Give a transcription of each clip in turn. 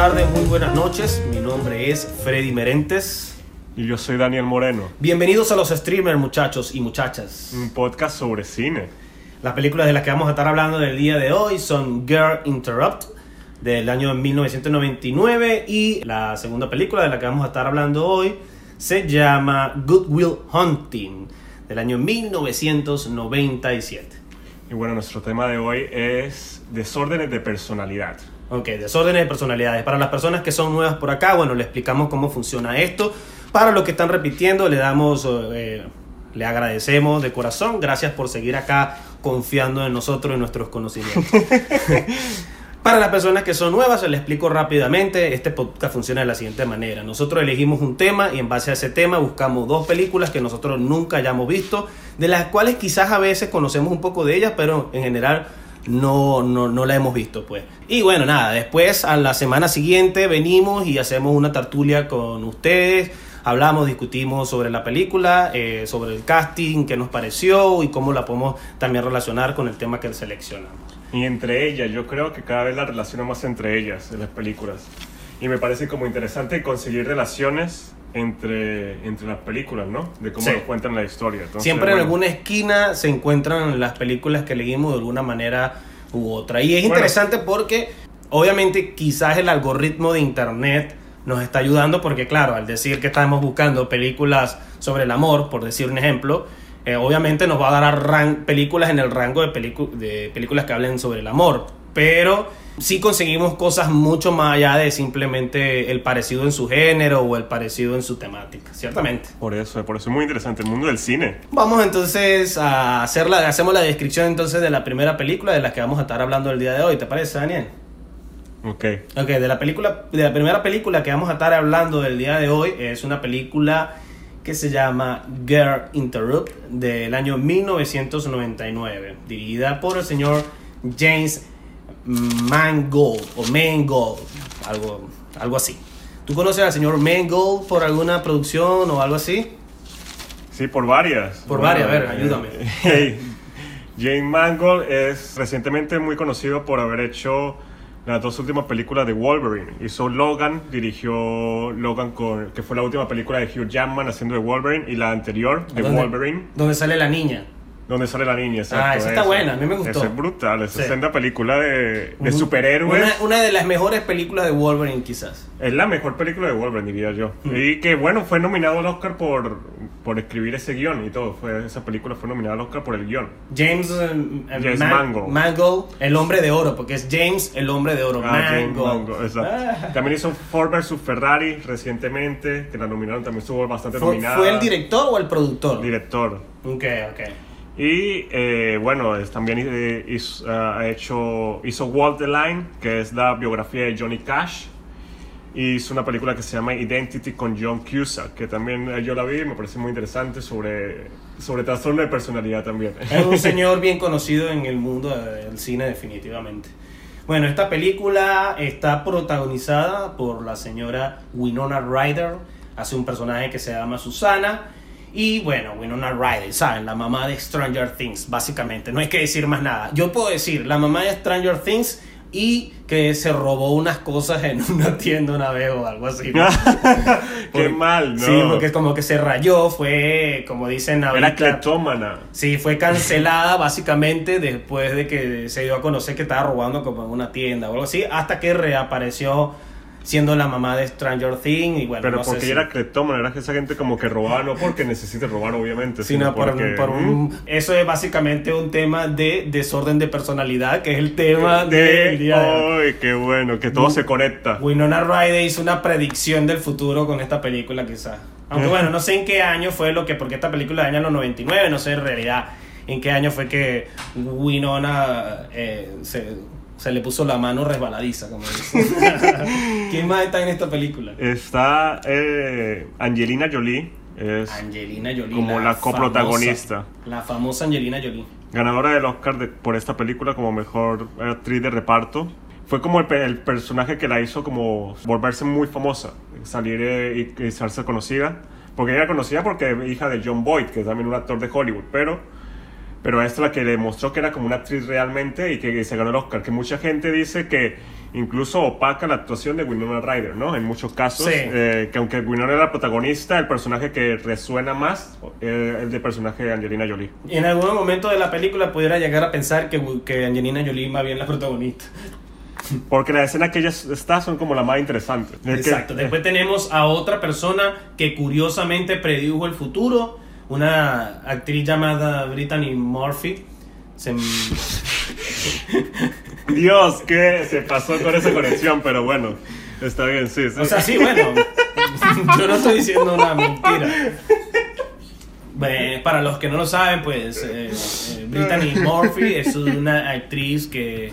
tardes, muy buenas noches. Mi nombre es Freddy Merentes. Y yo soy Daniel Moreno. Bienvenidos a los streamers, muchachos y muchachas. Un podcast sobre cine. Las películas de las que vamos a estar hablando del día de hoy son Girl Interrupt del año 1999 y la segunda película de la que vamos a estar hablando hoy se llama Good Will Hunting del año 1997. Y bueno, nuestro tema de hoy es desórdenes de personalidad. Ok, desórdenes de personalidades. Para las personas que son nuevas por acá, bueno, le explicamos cómo funciona esto. Para los que están repitiendo, le damos, eh, le agradecemos de corazón. Gracias por seguir acá confiando en nosotros y en nuestros conocimientos. Para las personas que son nuevas, se les explico rápidamente. Este podcast funciona de la siguiente manera. Nosotros elegimos un tema y en base a ese tema buscamos dos películas que nosotros nunca hayamos visto, de las cuales quizás a veces conocemos un poco de ellas, pero en general no, no, no la hemos visto, pues. Y bueno, nada, después a la semana siguiente venimos y hacemos una tertulia con ustedes. Hablamos, discutimos sobre la película, eh, sobre el casting, qué nos pareció y cómo la podemos también relacionar con el tema que seleccionamos. Y entre ellas, yo creo que cada vez la relaciona más entre ellas, en las películas. Y me parece como interesante conseguir relaciones entre, entre las películas, ¿no? De cómo Sí. nos cuentan la historia. Entonces, Siempre en alguna esquina se encuentran las películas que leímos de alguna manera u otra. Y es Bueno. interesante porque obviamente quizás el algoritmo de internet nos está ayudando porque claro, al decir que estamos buscando películas sobre el amor, por decir un ejemplo, eh, obviamente nos va a dar películas en el rango de, de películas que hablen sobre el amor. Pero sí conseguimos cosas mucho más allá de simplemente el parecido en su género o el parecido en su temática, ciertamente. Por eso, por eso es muy interesante el mundo del cine. Vamos entonces a hacer la, hacemos la descripción entonces de la primera película de la que vamos a estar hablando el día de hoy. ¿Te parece, Daniel? Ok. Ok, de la película, de la primera película que vamos a estar hablando del día de hoy es una película que se llama Girl Interrupt del año 1999, dirigida por el señor James Mangold o Mangold, algo, algo así. ¿Tú conoces al señor Mangold por alguna producción o algo así? Sí, por varias. Por varias, a ver, eh, ayúdame. hey, Jane Mangold es recientemente muy conocido por haber hecho las dos últimas películas de Wolverine. Hizo Logan, dirigió Logan, con, que fue la última película de Hugh Jackman haciendo de Wolverine, y la anterior de ¿Dónde- Wolverine, Donde sale la niña. Donde sale la niña. exacto, Ah, esa está buena, a mí me gustó. Esa es brutal, esa Sí. es una película de, de superhéroes. Una, una de las mejores películas de Wolverine, quizás. Es la mejor película de Wolverine, diría yo. Mm. Y que bueno, fue nominado al Oscar por, por escribir ese guion y todo. Fue, esa película fue nominada al Oscar por el guion. James, eh, James Man- Mangold. Mangold, el hombre de oro, porque es James, el hombre de oro. Ah, James Mangold. Mangold, exacto. Ah. También hizo Ford vs Ferrari recientemente, que la nominaron, también estuvo bastante ¿Fue, nominada. fue el director o el productor? Director. Ok, ok. Y eh, bueno, es- también eh, hizo, ah, ha hecho, hizo Walk the Line, que es la biografía de Johnny Cash. Hizo una película que se llama Identity con John Cusack, que también eh, yo la vi y me parece muy interesante sobre, sobre trastorno de personalidad también. Es un señor bien conocido en el mundo del cine, definitivamente. Bueno, esta película está protagonizada por la señora Winona Ryder. Hace un personaje que se llama Susana. Y bueno, Winona Ryder, ¿saben? La mamá de Stranger Things, básicamente. No hay que decir más nada. Yo puedo decir, la mamá de Stranger Things y que se robó unas cosas en una tienda una vez o algo así. ¿no? Qué mal, ¿no? Sí, porque es como que se rayó, fue, como dicen Era ahorita... cleptómana. Sí, fue cancelada básicamente después de que se dio a conocer que estaba robando como en una tienda o algo así, hasta que reapareció siendo la mamá de Stranger Things y bueno, Pero no sé porque si- era cleptómana, era esa gente como que robaba, no porque necesite robar, obviamente, sino sino por, porque... por un- ¿Mm? eso es básicamente un tema de desorden de personalidad, que es el tema De... del día de hoy. ¡Ay, qué bueno! Que todo se conecta. Winona Ryder hizo una predicción del futuro con esta película quizás. Aunque Eh. bueno, no sé en qué año fue lo que, porque esta película de año 99, no sé en realidad en qué año fue que Winona eh, se, se le puso la mano resbaladiza, como dicen. ¿Quién más está en esta película? Está eh, Angelina Jolie, es Angelina Jolie. como la coprotagonista. famosa- La famosa Angelina Jolie. ganadora del Oscar de- por esta película como mejor actriz de reparto. Fue como el, pe- el personaje que la hizo como volverse muy famosa, salir eh, y, y hacerse conocida. Porque ella era conocida porque es hija de John Boyd, que es también un actor de Hollywood, pero, pero esta es la que le mostró que era como una actriz realmente y que se ganó el Oscar. Que mucha gente dice que, incluso opaca la actuación de Winona Ryder, ¿no? En muchos casos, Sí. eh, que aunque Winona era la protagonista, el personaje que resuena más eh, es el de personaje de Angelina Jolie. Y en algún momento de la película pudiera llegar a pensar que, que Angelina Jolie más bien la protagonista. Porque las escenas que ella está son como las más interesantes. Es que- Exacto. Después tenemos a otra persona que curiosamente predijo el futuro, una actriz llamada Brittany Murphy. Se- Dios, ¿qué se pasó con esa conexión? Pero bueno, está bien, sí. sí. O sea, sí, bueno. Yo no estoy diciendo una mentira. Bueno, para los que no lo saben, pues eh, eh, Brittany Murphy es una actriz que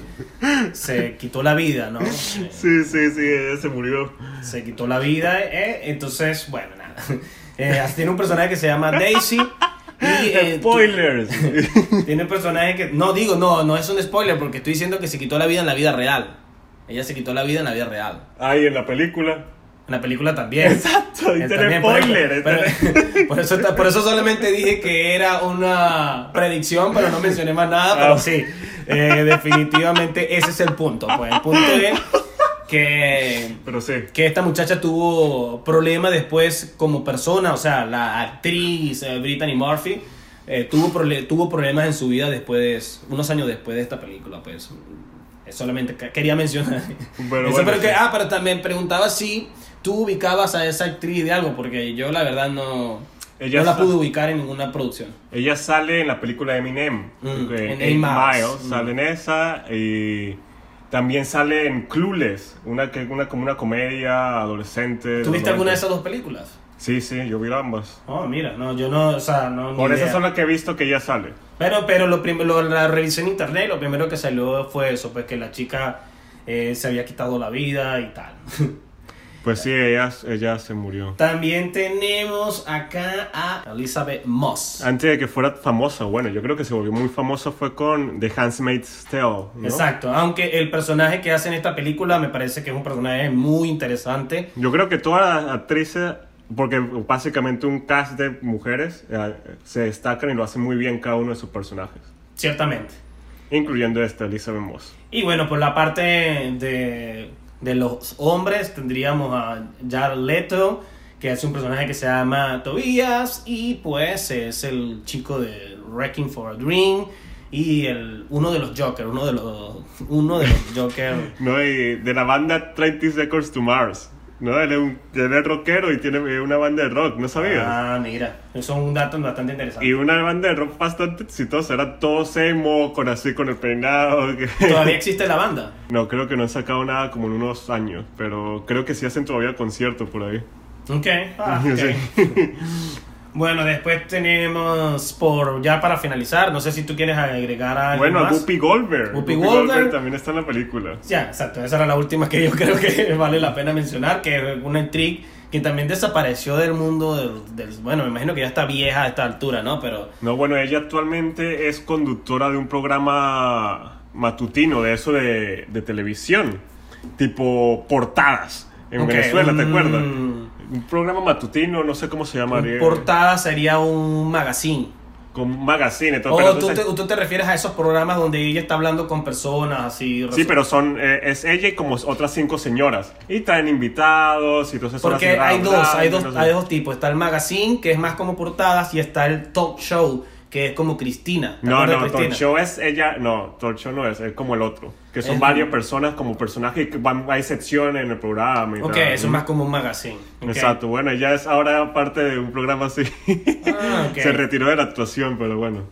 se quitó la vida, ¿no? Eh, Sí, sí, sí, ella se murió. Se quitó la vida, eh, entonces, bueno, nada. Eh, tiene un personaje que se llama Daisy. Y, eh, tú- Spoilers. tiene un personaje que. No, digo, no, no es un spoiler porque estoy diciendo que se quitó la vida en la vida real. Ella se quitó la vida en la vida real. Ahí en la película. En la película también. Exacto, y Eh, tiene por- spoiler. pero- por, eso, por eso solamente dije que era una predicción, pero no mencioné más nada. Pero Ah. sí, eh, definitivamente ese es el punto. Pues el punto es que, Pero sí. que esta muchacha tuvo problemas después como persona. O sea, la actriz eh, Brittany Murphy eh, tuvo, prole- tuvo problemas en su vida después, unos años después de esta película. Pues solamente que- quería mencionar. Pero Eso, bueno, pero que, sí. ah, pero también preguntaba si tú ubicabas a esa actriz de algo, porque yo la verdad no, Ella no la pude ubicar en ninguna producción. Ella sale en la película de Eminem. Mm, en Eight Miles. Miles, Mm. Sale en esa. Y también sale en Clueless. Una, que, una, como una comedia adolescente. ¿Tuviste alguna de 90. esas dos películas? Sí, sí, yo vi ambas. Oh, mira, no, yo no, o sea, no. Por esas son las que he visto que ella sale. Pero, pero lo lo- la revisé en internet, lo primero que salió fue eso, pues que la chica eh, se había quitado la vida y tal. Pues sí, ella, ella se murió. También tenemos acá a Elizabeth Moss. Antes de que fuera famosa, bueno, yo creo que se volvió muy famosa fue con The Handmaid's Tale, ¿no? Exacto, aunque el personaje que hace en esta película me parece que es un personaje muy interesante. Yo creo que todas las actrices, porque básicamente un cast de mujeres eh, se destacan y lo hacen muy bien cada uno de sus personajes, Ciertamente. incluyendo esta Elizabeth Moss. Y bueno, por la parte de, de los hombres tendríamos a Jared Leto, que es un personaje que se llama Tobias y pues es el chico de Wrecking for a Dream y el, uno de los Joker, uno de los, uno de los Joker. No, y de la banda 30 Seconds to Mars. No, él es, un, él es rockero y tiene eh, una banda de rock, ¿no sabías? Ah, mira, eso es un dato bastante interesante. Y una banda de rock bastante exitosa, era todo emo, con así, con el peinado. que- Todavía existe la banda. No, creo que no han sacado nada como en unos años, pero creo que sí hacen todavía conciertos por ahí. Ok. Ah, ok. Sí. Bueno, después tenemos por ya para finalizar, no sé si tú quieres agregar algo Bueno, más. Whoopi Goldberg. Whoopi Goldberg. también está en la película. Ya, exacto, esa era la última que yo creo que vale la pena mencionar, que es una actriz que también desapareció del mundo del, del- bueno, me imagino que ya está vieja a esta altura, ¿no? Pero No, bueno, ella actualmente es conductora de un programa matutino, de eso de, de televisión, tipo portadas, en Venezuela, ¿te un- acuerdas? Un programa matutino, no sé cómo se llamaría. portada sería un magazine. Con magazine. todo, O pero tú te, tú te refieres a esos programas donde ella está hablando con personas así. Sí, pero son eh, es ella y como otras cinco señoras. Y traen invitados y entonces Porque hay dos, hay dos, hay dos tipos. Está el magazine, que es más como portadas, y está el talk show, que es como Cristina. ¿Te No, no, Talk? Show es ella, no, Talk Show no es, es como el otro, que son Es- varias personas como personajes que van, hay secciones en el programa y Ok, tal. eso es más como un magazine. Exacto, bueno, ella es ahora parte de un programa así. Ah. Se retiró de la actuación, pero bueno.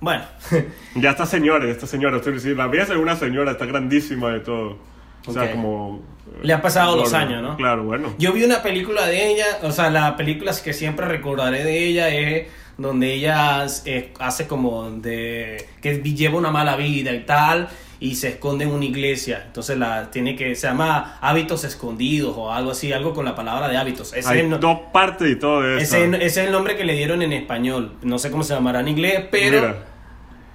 Bueno, Ya está señora, esta señora, estoy diciendo, la ves es una señora, está grandísima de todo. O sea, como... Le han pasado los gorda. años, ¿no? Claro, bueno. yo vi una película de ella, o sea, la película que siempre recordaré de ella es donde ella eh, hace como de que lleva una mala vida y tal y se esconde en una iglesia. Entonces la tiene que se llama hábitos escondidos o algo así, algo con la palabra de hábitos. Ese Hay es el- dos partes y todo eso. Ese, ese es el nombre que le dieron en español. No sé cómo se llamará en inglés, pero. Mira.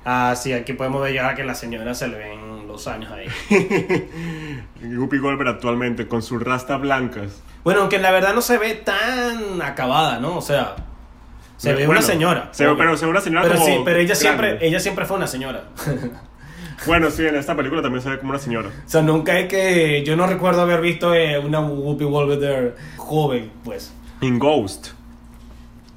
Ah, sí, aquí podemos ver ya que la señora se le ven los años ahí. Guppy Goldberg actualmente con sus rastas blancas. Bueno, aunque la verdad no se ve tan acabada, ¿no? O sea, se ve Bueno, una señora. se ve- pero se ve una señora Pero como sí, pero ella siempre, ella siempre fue una señora. Bueno, sí, en esta película también se ve como una señora. O sea, nunca es que. Yo no recuerdo haber visto eh, una Whoopi Goldberg joven, pues. En Ghost.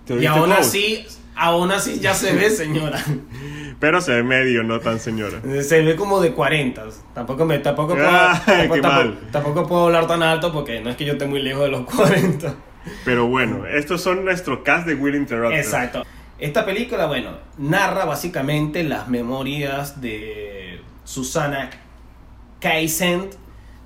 ¿Te Y aún Ghost? así, aún así ya se ve, señora. Pero se ve medio, no tan señora. Se ve como de 40. Tampoco me, tampoco puedo, Ay, tampoco, tampoco- tampoco puedo hablar tan alto porque no es que yo esté muy lejos de los 40. Pero bueno, estos son nuestro cast de Will Interrupter. Exacto. Esta película, bueno, narra básicamente las memorias de Susana Kaysen.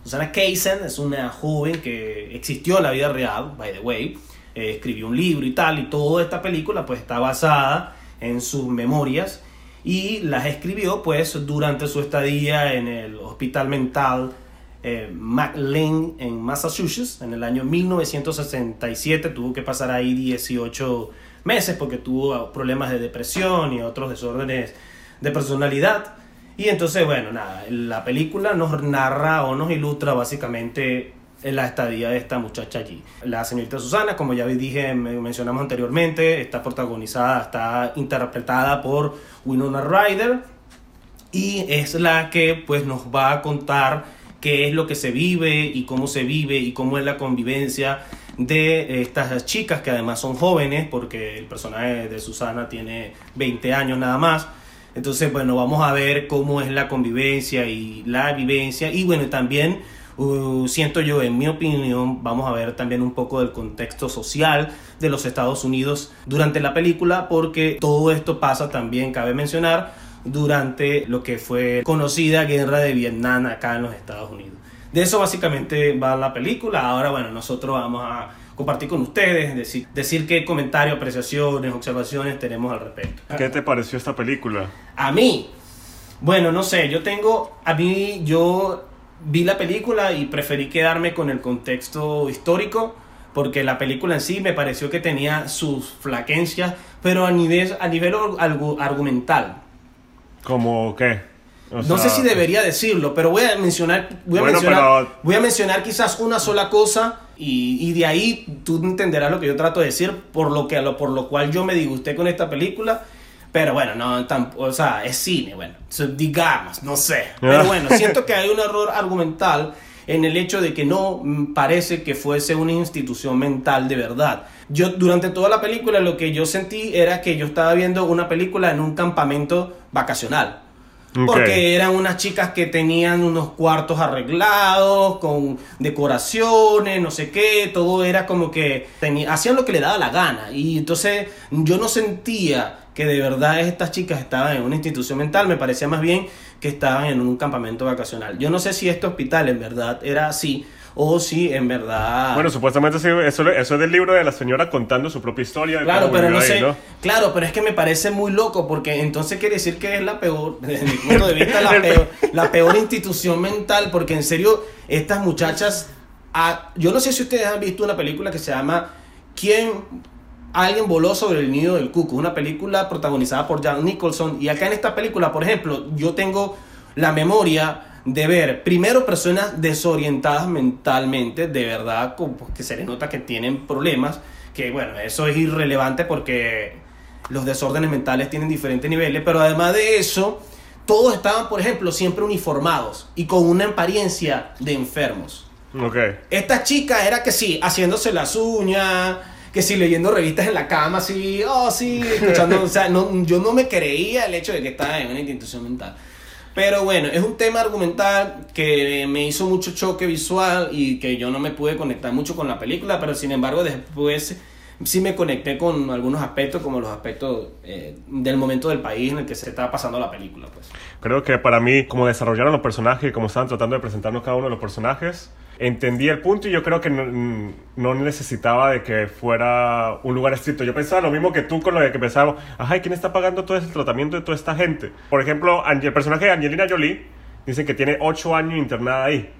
Susana Kaysen es una joven que existió en la vida real, by the way. Eh, escribió un libro y tal, y toda esta película pues está basada en sus memorias y las escribió pues durante su estadía en el hospital mental eh, McLean en Massachusetts en el año 1967 tuvo que pasar ahí 18 meses porque tuvo problemas de depresión y otros desórdenes de personalidad. Y entonces bueno nada la película nos narra o nos ilustra básicamente la estadía de esta muchacha allí. La señorita Susana como ya dije me- mencionamos anteriormente está protagonizada está interpretada por Winona Ryder y es la que pues nos va a contar qué es lo que se vive y cómo se vive y cómo es la convivencia de estas chicas que además son jóvenes porque el personaje de Susana tiene 20 años nada más. Entonces, bueno, vamos a ver cómo es la convivencia y la vivencia y bueno, también uh, siento yo, en mi opinión, vamos a ver también un poco del contexto social de los Estados Unidos durante la película porque todo esto pasa también, cabe mencionar, durante lo que fue conocida guerra de Vietnam acá en los Estados Unidos. De eso básicamente va la película. Ahora, bueno, nosotros vamos a compartir con ustedes, decir, decir qué comentarios, apreciaciones, observaciones tenemos al respecto. ¿Qué te pareció esta película? A mí, bueno, no sé, yo tengo, a mí, yo vi la película y preferí quedarme con el contexto histórico, porque la película en sí me pareció que tenía sus flaquencias, pero a nivel, a nivel argumental. ¿Cómo qué? O No sé si debería decirlo, pero voy a mencionar, voy a Bueno, mencionar, pero- voy a mencionar quizás una sola cosa y, y de ahí tú entenderás lo que yo trato de decir, por lo, que, por lo cual yo me disgusté con esta película. Pero bueno, no, tamp- o sea, es cine, bueno, digamos, no sé. Pero bueno, siento que hay un error argumental en el hecho de que no mm, parece que fuese una institución mental de verdad. Yo durante toda la película lo que yo sentí era que yo estaba viendo una película en un campamento vacacional. Porque eran unas chicas que tenían unos cuartos arreglados, con decoraciones, no sé qué, todo era como que hacían lo que le daba la gana. Y entonces yo no sentía que de verdad estas chicas estaban en una institución mental, me parecía más bien que estaban en un campamento vacacional. Yo no sé si este hospital en verdad era así o si en verdad... Bueno, supuestamente sí, eso, eso es del libro de la señora contando su propia historia. Claro, pero no ahí, sé. Claro, pero es que me parece muy loco porque entonces quiere decir que es la peor, desde mi punto de vista, la peor, la peor institución mental. Porque en serio, estas muchachas. ah, yo no sé si ustedes han visto una película que se llama ¿Quién? Alguien voló sobre el nido del cuco. Una película protagonizada por Jack Nicholson. Y acá en esta película, por ejemplo, yo tengo la memoria de ver primero personas desorientadas mentalmente, de verdad, como que se les nota que tienen problemas, que bueno, eso es irrelevante porque los desórdenes mentales tienen diferentes niveles, pero además de eso, todos estaban, por ejemplo, siempre uniformados y con una apariencia de enfermos. Ok. Esta chica era que sí, haciéndose las uñas, que sí, leyendo revistas en la cama, así, oh, sí, escuchando, o sea, no, yo no me creía el hecho de que estaba en una institución mental. Pero bueno, es un tema argumental que me hizo mucho choque visual y que yo no me pude conectar mucho con la película, pero sin embargo después sí me conecté con algunos aspectos, como los aspectos eh, del momento del país en el que se estaba pasando la película. Pues. Creo que para mí, como desarrollaron los personajes y como estaban tratando de presentarnos cada uno de los personajes, entendí el punto y yo creo que no, no necesitaba de que fuera un lugar estricto. Yo pensaba lo mismo que tú con lo de que pensaba, ajá, ¿y quién está pagando todo ese tratamiento de toda esta gente? Por ejemplo, el personaje de Angelina Jolie dicen que tiene 8 años internada ahí.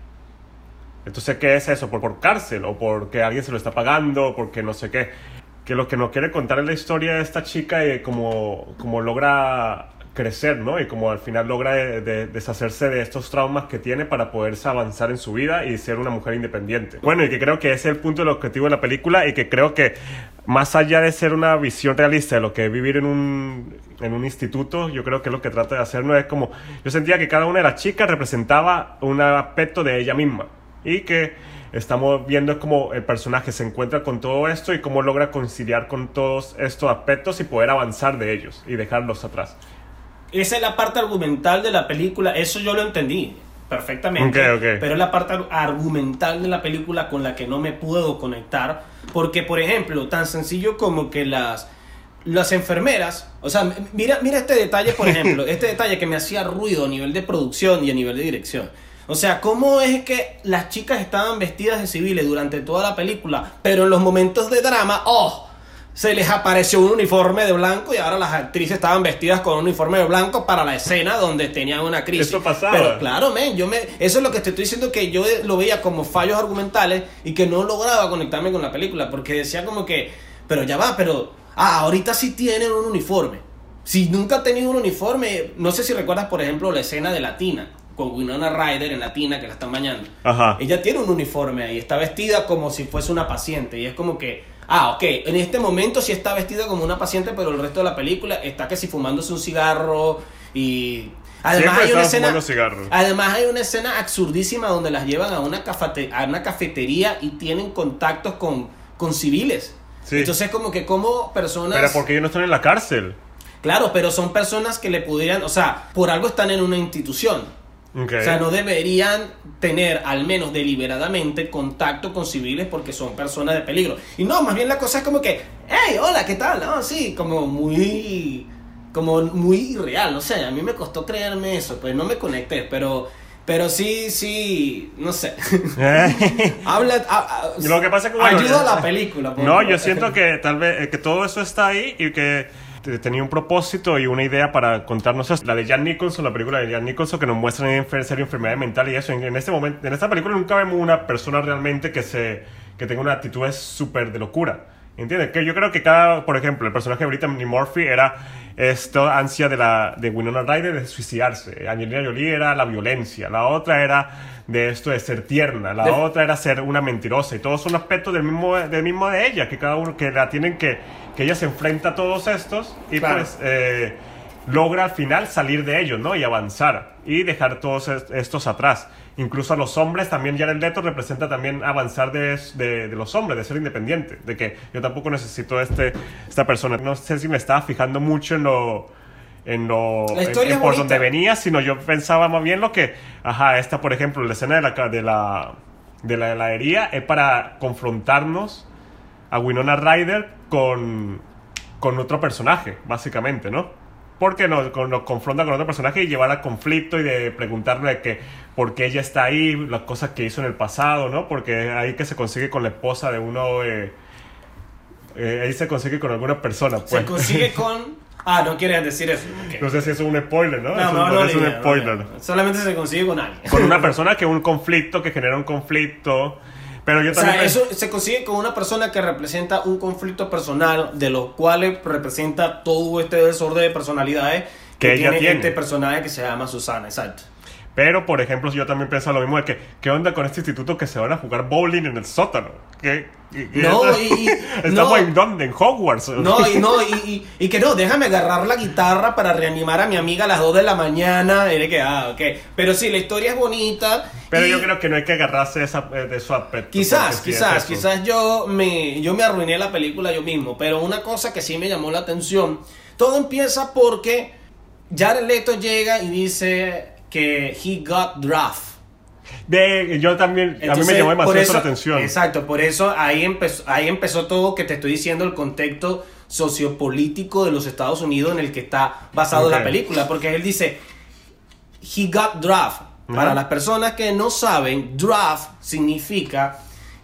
Entonces, ¿qué es eso? ¿Por, por cárcel? ¿O porque alguien se lo está pagando? ¿O porque no sé qué? Que lo que nos quiere contar es la historia de esta chica y cómo, cómo logra crecer, ¿no? Y cómo al final logra de- de- deshacerse de estos traumas que tiene para poderse avanzar en su vida y ser una mujer independiente. Bueno, y que creo que ese es el punto del objetivo de la película y que creo que más allá de ser una visión realista de lo que es vivir en un, en un instituto, yo creo que lo que trata de hacer no es como, yo sentía que cada una de las chicas representaba un aspecto de ella misma y que estamos viendo cómo el personaje se encuentra con todo esto y cómo logra conciliar con todos estos aspectos y poder avanzar de ellos y dejarlos atrás. Esa es la parte argumental de la película, eso yo lo entendí perfectamente, pero es la parte argumental de la película con la que no me puedo conectar, porque por ejemplo, tan sencillo como que las las enfermeras, o sea, mira mira este detalle, por ejemplo, este detalle que me hacía ruido a nivel de producción y a nivel de dirección. O sea, ¿cómo es que las chicas estaban vestidas de civiles durante toda la película, pero en los momentos de drama, oh, se les apareció un uniforme de blanco y ahora las actrices estaban vestidas con un uniforme de blanco para la escena donde tenían una crisis. Eso pasaba. Pero claro, men, yo me, eso es lo que te estoy diciendo que yo lo veía como fallos argumentales y que no lograba conectarme con la película porque decía como que, pero ya va, pero ah, ahorita sí tienen un uniforme. Si nunca han tenido un uniforme, no sé si recuerdas por ejemplo la escena de Latina con Winona Ryder en Latina que la están bañando. Ajá. Ella tiene un uniforme ahí, está vestida como si fuese una paciente y es como que, ah, ok, en este momento sí está vestida como una paciente, pero el resto de la película está que si fumándose un cigarro y... Además Siempre hay, una estaban escena, fumando cigarros. además hay una escena absurdísima donde las llevan a una, cafete- a una cafetería y tienen contactos con, con civiles. Sí. Entonces como que como personas... Pero porque ellos no están en la cárcel. Claro, pero son personas que le pudieran, o sea, por algo están en una institución. O sea, no deberían tener, al menos deliberadamente, contacto con civiles porque son personas de peligro. Y no, más bien la cosa es como que, hey, hola, ¿qué tal? No, sí, como muy, como muy irreal, no sé, a mí me costó creerme eso, pues no me conecté, pero, pero sí, sí, no sé. Habla, a- a- Lo que pasa es que, bueno, ayuda a la película. por No, yo siento que tal vez eh, que todo eso está ahí y que tenía un propósito y una idea para contarnos eso. La de Jan Nicholson, la película de Jan Nicholson que nos muestra en serio enfermedad mental y eso. En, en este momento, en esta película nunca vemos una persona realmente que se que tenga una actitud súper de locura. ¿Entiendes? Que yo creo que cada, por ejemplo, el personaje de Brittany Murphy era esta ansia de, la, de Winona Ryder de suicidarse. Angelina Jolie era la violencia. La otra era de esto de ser tierna. La De- otra era ser una mentirosa. Y todos son aspectos del mismo, del mismo de ella, que cada uno, que la tienen que, que ella se enfrenta a todos estos y Claro. pues eh, logra al final salir de ellos, ¿no? Y avanzar y dejar todos est- estos atrás. Incluso a los hombres también Jared Leto representa también avanzar de, de, de los hombres, de ser independiente, de que yo tampoco necesito este, esta persona. No sé si me estaba fijando mucho en lo... En lo La historia en- es por donde venía, sino yo pensaba más bien lo que, ajá, esta por ejemplo, la escena de la, de la, de la heladería es para confrontarnos a Winona Ryder con, con otro personaje, básicamente, ¿no? Porque nos, nos confronta con otro personaje y llevar al conflicto y de preguntarle de que por qué ella está ahí, las cosas que hizo en el pasado, ¿no? Porque ahí que se consigue con la esposa de uno, eh, eh, ahí se consigue con alguna persona, pues. Se consigue con... Ah, no quieres decir eso. ok. No sé si es un spoiler, ¿no? No, no, no, es un idea, no, spoiler. idea. Solamente se consigue con alguien. Con una persona que un conflicto, que genera un conflicto. Pero yo O sea, eso se consigue con una persona que representa un conflicto personal, de los cuales representa todo este desorden de personalidades Que ella tiene. este personaje que se llama Susana, exacto. Pero, por ejemplo, yo también pienso lo mismo de que, ¿qué onda con este instituto que se van a jugar bowling en el sótano? ¿Qué, No, y- y- Estamos no. en dónde? En Hogwarts. No, y no, y, y- que no, déjame agarrar la guitarra para reanimar a mi amiga a las 2 de la mañana. Y de que, ah, ok. Pero sí, la historia es bonita. Pero yo creo que no hay que agarrarse de, esa, eh, de esos aspectos. Quizás, porque sí es quizás, quizás yo me, yo me arruiné la película yo mismo. Pero una cosa que sí me llamó la atención. Todo empieza porque Jared Leto llega y dice que he got draft. De, yo también, a mí me Entonces, llamó demasiado eso- la atención. Exacto, por eso ahí empezó, ahí empezó todo que te estoy diciendo el contexto sociopolítico de los Estados Unidos en el que está basado la película, porque él dice, he got draft. Para las personas que no saben, draft significa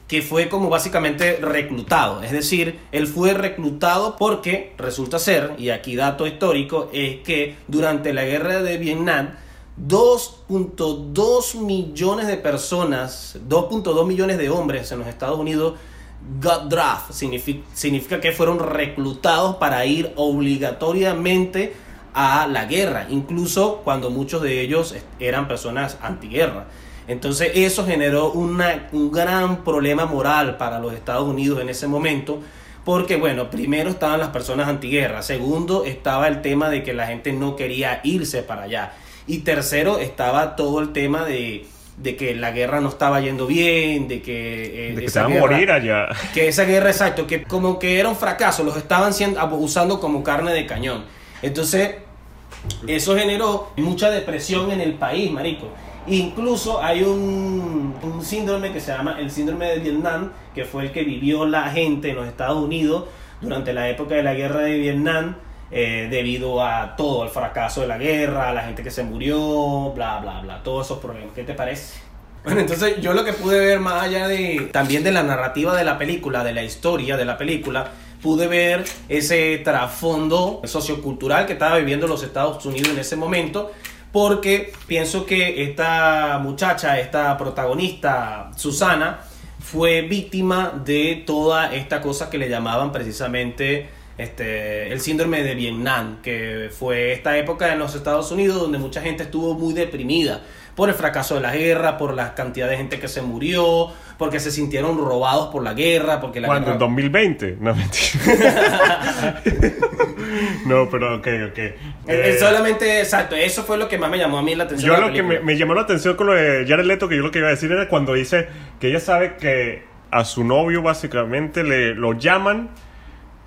que fue como básicamente reclutado, es decir, él fue reclutado porque resulta ser, y aquí dato histórico, es que durante la guerra de Vietnam, 2.2 millones de personas, 2.2 millones de hombres en los Estados Unidos got draft, significa, significa que fueron reclutados para ir obligatoriamente a la guerra, incluso cuando muchos de ellos eran personas antiguerra. Entonces eso generó una- un gran problema moral para los Estados Unidos en ese momento, Porque, bueno, primero estaban las personas antiguerra, segundo estaba el tema de que la gente no quería irse para allá, y tercero estaba todo el tema de, de que la guerra no estaba yendo bien, de que... De que se van a guerra- morir allá. que esa guerra, exacto, que como que era un fracaso, los estaban siendo, usando como carne de cañón. Entonces, eso generó mucha depresión en el país, marico. Incluso hay un, un síndrome que se llama el síndrome de Vietnam, que fue el que vivió la gente en los Estados Unidos durante la época de la guerra de Vietnam, eh, debido a todo el fracaso de la guerra, a la gente que se murió, bla, bla, bla, todos esos problemas. ¿Qué te parece? Bueno, entonces yo lo que pude ver más allá de también de la narrativa de la película, de la historia de la película, pude ver ese trasfondo sociocultural que estaba viviendo los Estados Unidos en ese momento, porque pienso que esta muchacha, esta protagonista, Susana, fue víctima de toda esta cosa que le llamaban precisamente este, el síndrome de Vietnam, que fue esta época en los Estados Unidos donde mucha gente estuvo muy deprimida por el fracaso de la guerra, por la cantidad de gente que se murió, porque se sintieron robados por la guerra, porque la ¿Cuándo? ¿En guerra... 2020? No, mentira. no, pero ok, ok. Eh, solamente, exacto, eso fue lo que más me llamó a mí la atención. yo la lo que me, película. me llamó la atención con lo de Jared Leto, que yo lo que iba a decir era cuando dice que ella sabe que a su novio básicamente le lo llaman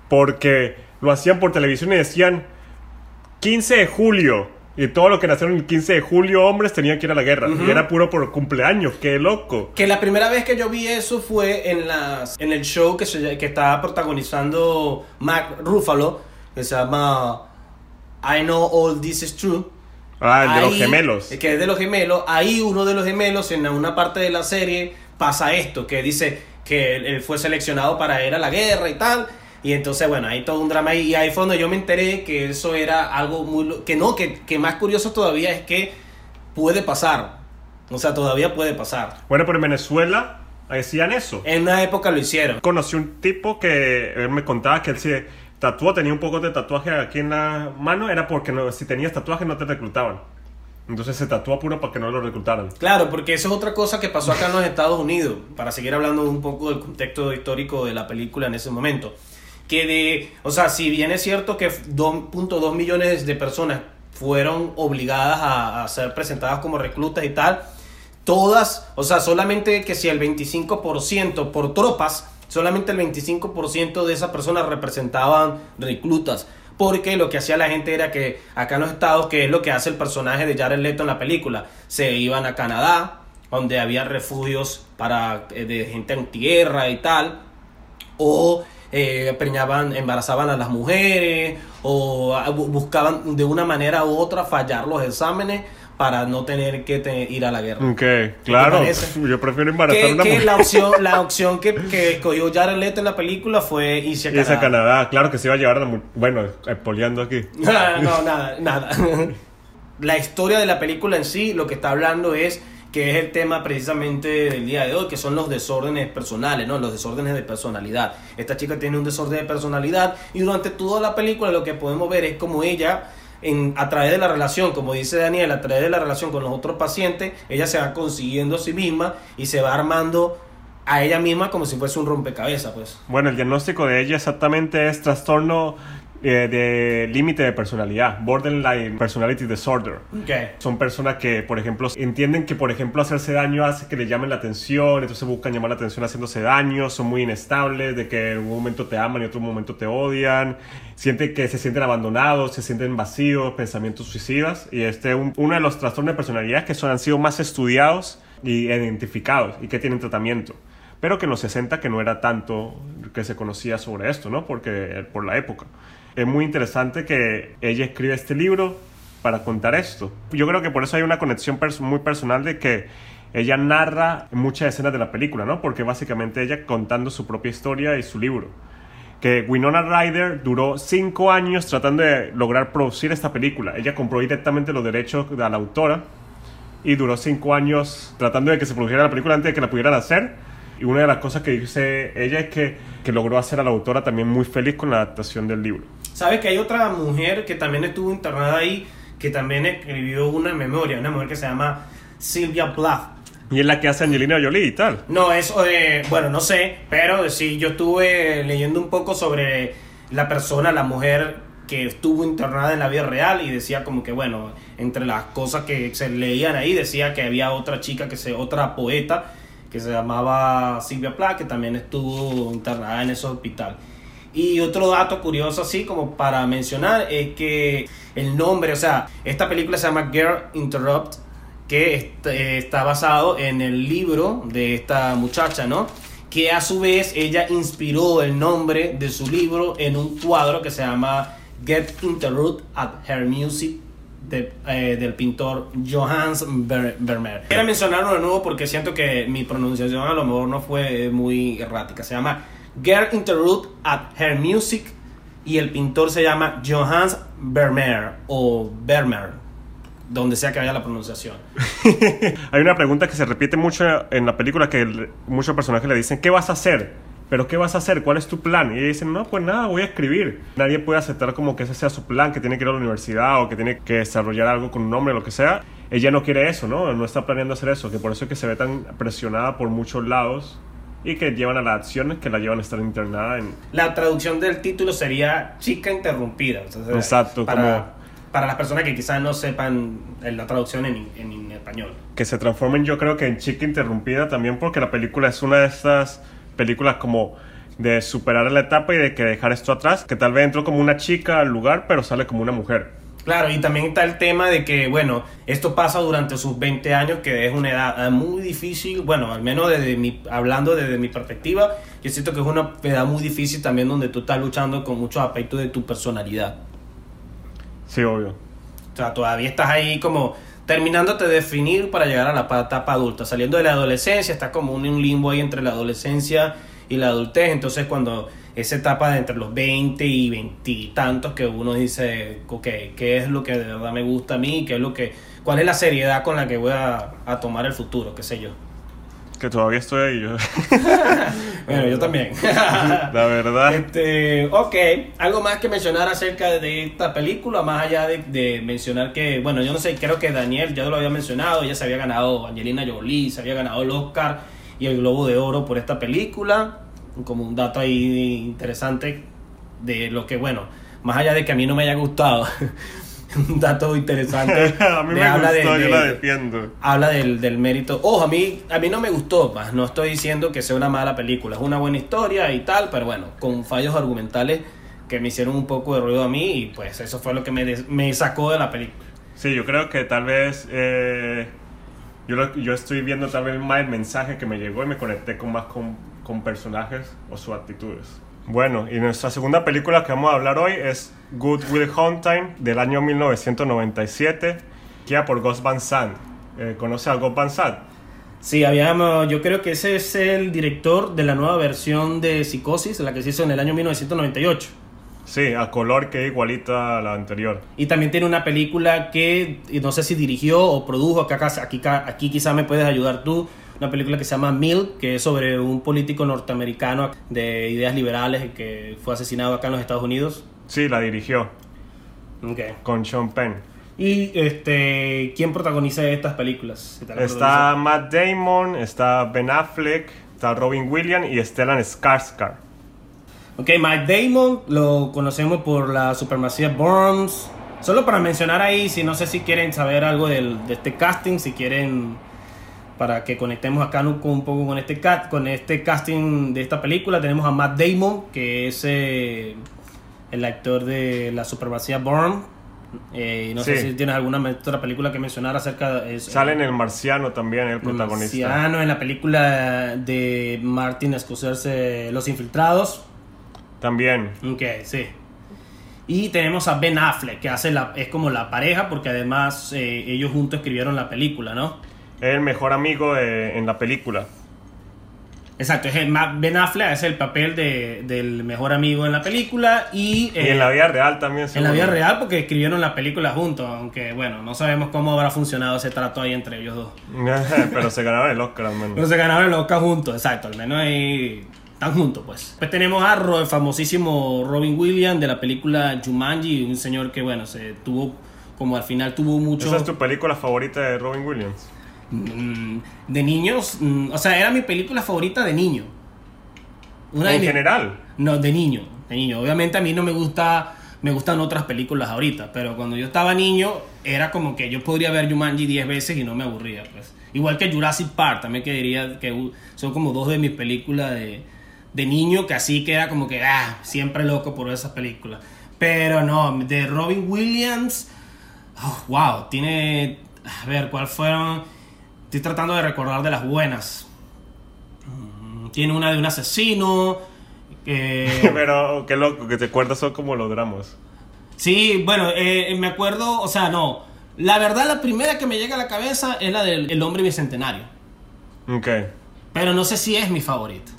porque lo hacían por televisión y decían 15 de julio. Y todo lo que nacieron el 15 de julio, hombres, tenían que ir a la guerra. Y era puro por cumpleaños. ¡Qué loco! Que la primera vez que yo vi eso fue en, las, en el show que, se, que estaba protagonizando Mark Ruffalo, que se llama I Know All This Is True. Ah, el de los gemelos. Que es de los gemelos. Ahí uno de los gemelos, en una parte de la serie, pasa esto, que dice que él fue seleccionado para ir a la guerra y tal. Y entonces, bueno, hay todo un drama ahí. Y ahí fue donde yo me enteré que eso era algo muy... Que no, que, que más curioso todavía es que puede pasar. O sea, todavía puede pasar. Bueno, pero en Venezuela hacían eso. En una época lo hicieron. Conocí un tipo que él me contaba que él se tatuó, tenía un poco de tatuaje aquí en la mano, era porque no, si tenías tatuaje no te reclutaban. Entonces se tatuó puro para que no lo reclutaran. Claro, porque eso es otra cosa que pasó acá en los Estados Unidos, para seguir hablando un poco del contexto histórico de la película en ese momento. Que de, o sea, si bien es cierto que 2.2 millones de personas fueron obligadas a, ser presentadas como reclutas y tal, todas, o sea, solamente que si el 25% por tropas, solamente el 25% de esas personas representaban reclutas. Porque lo que hacía la gente era que acá en los estados, que es lo que hace el personaje de Jared Leto en la película, se iban a Canadá, donde había refugios para eh, de gente en tierra y tal, o eh, preñaban, embarazaban a las mujeres, o ah, bu- buscaban de una manera u otra fallar los exámenes para no tener que te- ir a la guerra. Ok, claro. Yo prefiero embarazar Que, una que mujer. la opción, la opción que, que escogió Jared Leto en la película fue irse a Canadá. Canadá, claro que se iba a llevar a la Bueno, espoleando aquí. no, nada, nada. La historia de la película en sí, lo que está hablando es que es el tema precisamente del día de hoy, que son los desórdenes personales, ¿no? Los desórdenes de personalidad. Esta chica tiene un desorden de personalidad y durante toda la película lo que podemos ver es como ella, en, a través de la relación, como dice Daniel, a través de la relación con los otros pacientes, ella se va consiguiendo a sí misma y se va armando a ella misma como si fuese un rompecabezas, pues. Bueno, el diagnóstico de ella exactamente es trastorno eh, de límite de personalidad, borderline personality disorder. Okay. Son personas que, por ejemplo, entienden que, por ejemplo, hacerse daño hace que le llamen la atención, entonces buscan llamar la atención haciéndose daño, son muy inestables, de que en un momento te aman y en otro momento te odian, sienten que se sienten abandonados, se sienten vacíos, pensamientos suicidas, y este es un- uno de los trastornos de personalidad que son, han sido más estudiados y identificados y que tienen tratamiento. Pero que en los 60 que no era tanto que se conocía sobre esto, ¿no? Porque por la época. Es muy interesante que ella escribe este libro para contar esto. Yo creo que por eso hay una conexión pers- muy personal de que ella narra muchas escenas de la película, ¿no? Porque básicamente ella contando su propia historia y su libro. Que Winona Ryder duró cinco años tratando de lograr producir esta película. Ella compró directamente los derechos de la autora y duró cinco años tratando de que se produjera la película antes de que la pudieran hacer. Y una de las cosas que dice ella es que, que logró hacer a la autora también muy feliz con la adaptación del libro. ¿Sabes que hay otra mujer que también estuvo internada ahí, que también escribió una memoria, una mujer que se llama Sylvia Plath? Y es la que hace Angelina Jolie y tal. No, eso de, bueno, no sé, pero sí, yo estuve leyendo un poco sobre la persona, la mujer que estuvo internada en la vida real y decía como que, bueno, entre las cosas que se leían ahí, decía que había otra chica, que se, otra poeta, que se llamaba Silvia Plath, que también estuvo internada en ese hospital. Y otro dato curioso así como para mencionar es que el nombre, o sea, esta película se llama Girl Interrupt, que eh, está basado en el libro de esta muchacha, ¿no? Que a su vez ella inspiró el nombre de su libro en un cuadro que se llama Get Interrupt at Her Music eh, del pintor Johannes Vermeer. Quiero mencionarlo de nuevo porque siento que mi pronunciación a lo mejor no fue muy errática. Se llama Get Interrupt at Her Music y el pintor se llama Johannes Vermeer o Vermeer, donde sea que haya la pronunciación. Hay una pregunta que se repite mucho en la película que muchos personajes le dicen, ¿qué vas a hacer? ¿Pero qué vas a hacer? ¿Cuál es tu plan? Y dicen, no, pues nada, voy a escribir. Nadie puede aceptar como que ese sea su plan, que tiene que ir a la universidad o que tiene que desarrollar algo con un nombre, lo que sea. Ella no quiere eso, ¿no? No está planeando hacer eso, que por eso es que se ve tan presionada por muchos lados y que llevan a las acciones que la llevan a estar internada en... La traducción del título sería chica interrumpida. Exacto, para, para las personas que quizás no sepan la traducción en, en español. Que se transformen yo creo que en chica interrumpida también porque la película es una de estas películas como de superar la etapa y de que dejar esto atrás, que tal vez entró como una chica al lugar, pero sale como una mujer. Claro, y también está el tema de que, bueno, esto pasa durante sus 20 años, que es una edad eh, muy difícil, bueno, al menos desde mi, hablando desde mi perspectiva, yo siento que es una edad muy difícil también donde tú estás luchando con muchos aspectos de tu personalidad. Sí, obvio. O sea, todavía estás ahí como terminándote de definir para llegar a la etapa adulta. Saliendo de la adolescencia, está como un, limbo ahí entre la adolescencia y la adultez. Entonces, cuando esa etapa de entre los 20 y 20 y tantos que uno dice, ok, ¿qué es lo que de verdad me gusta a mí? ¿Qué es lo que, ¿Cuál es la seriedad con la que voy a, a tomar el futuro? ¿Qué sé yo? Que todavía estoy ahí yo. bueno, yo también. La verdad. Este, ok, algo más que mencionar acerca de esta película, más allá de, de, mencionar que, bueno, yo no sé, creo que Daniel ya lo había mencionado, ya se había ganado, Angelina Jolie, se había ganado el Oscar y el Globo de Oro por esta película, como un dato ahí interesante de lo que, bueno, más allá de que a mí no me haya gustado, un dato interesante. a mí me habla gustó, de, yo la defiendo. Habla del, del, mérito. Ojo, a mí, a mí no me gustó, más no estoy diciendo que sea una mala película, es una buena historia y tal, pero bueno, con fallos argumentales que me hicieron un poco de ruido a mí y pues eso fue lo que me, me sacó de la película. Sí, yo creo que tal vez eh, yo, yo estoy viendo tal vez más el mensaje que me llegó y me conecté con más con, con personajes o sus actitudes. Bueno, y nuestra segunda película que vamos a hablar hoy es Good Will Hunting del año 1997, guía por Gus Van Sant. Eh, ¿Conoce a Gus Van Sant? Sí, habíamos, yo creo que ese es el director de la nueva versión de Psicosis, la que se hizo en el año 1998. Sí, a color que es igualita a la anterior. Y también tiene una película que no sé si dirigió o produjo, acá, aquí, aquí quizá me puedes ayudar tú, una película que se llama Mill, que es sobre un político norteamericano de ideas liberales que fue asesinado acá en los Estados Unidos. Sí, la dirigió. Okay. Con Sean Penn. ¿Y este, quién protagoniza estas películas? Está Matt Damon, está Ben Affleck, está Robin Williams y Stellan Skarsgård. Ok, Matt Damon lo conocemos por la supremacía Burns. Solo para mencionar ahí, si no sé si quieren saber algo del, de este casting, si quieren para que conectemos acá un, un poco con este, con este casting de esta película. Tenemos a Matt Damon, que es eh, el actor de la supremacía Bourne. Eh, no sé si tienes alguna otra película que mencionar acerca de eso. Sale en El Marciano también, el protagonista. El Marciano, en la película de Martin Scorsese, Los Infiltrados. También. Ok, sí. Y tenemos a Ben Affleck, que hace la, es como la pareja, porque además eh, ellos juntos escribieron la película, ¿no? Es el mejor amigo en la película. Exacto, es Ben Affleck es el papel de, del mejor amigo en la película y... y en la vida real también. En la vida real porque escribieron la película juntos, aunque bueno, no sabemos cómo habrá funcionado ese trato ahí entre ellos dos. Pero se ganaron el Oscar al menos. Pero se ganaron el Oscar juntos, exacto, al menos ahí están juntos pues. Pues tenemos a el famosísimo Robin Williams de la película Jumanji, un señor que bueno, se tuvo, como al final tuvo mucho... ¿Esa es tu película favorita de Robin Williams? Mm, de niños, mm, o sea, era mi película favorita de niño. Una de en mi- general. No, de niño, de niño. Obviamente a mí no me gusta, me gustan otras películas ahorita, pero cuando yo estaba niño era como que yo podría ver Jumanji 10 veces y no me aburría, pues. Igual que Jurassic Park, también que diría que son como dos de mis películas de, de niño que así que era como que, ah, siempre loco por esas películas. Pero no, de Robin Williams, oh, wow, tiene, a ver, ¿cuál fueron? Estoy tratando de recordar de las buenas. Mm, Tiene una de un asesino. eh, Pero qué loco, que te acuerdas son como los dramas. sí, bueno, eh, me acuerdo, o sea, no. La verdad, la primera que me llega a la cabeza es la del El hombre bicentenario. Ok. Pero no sé si es mi favorita.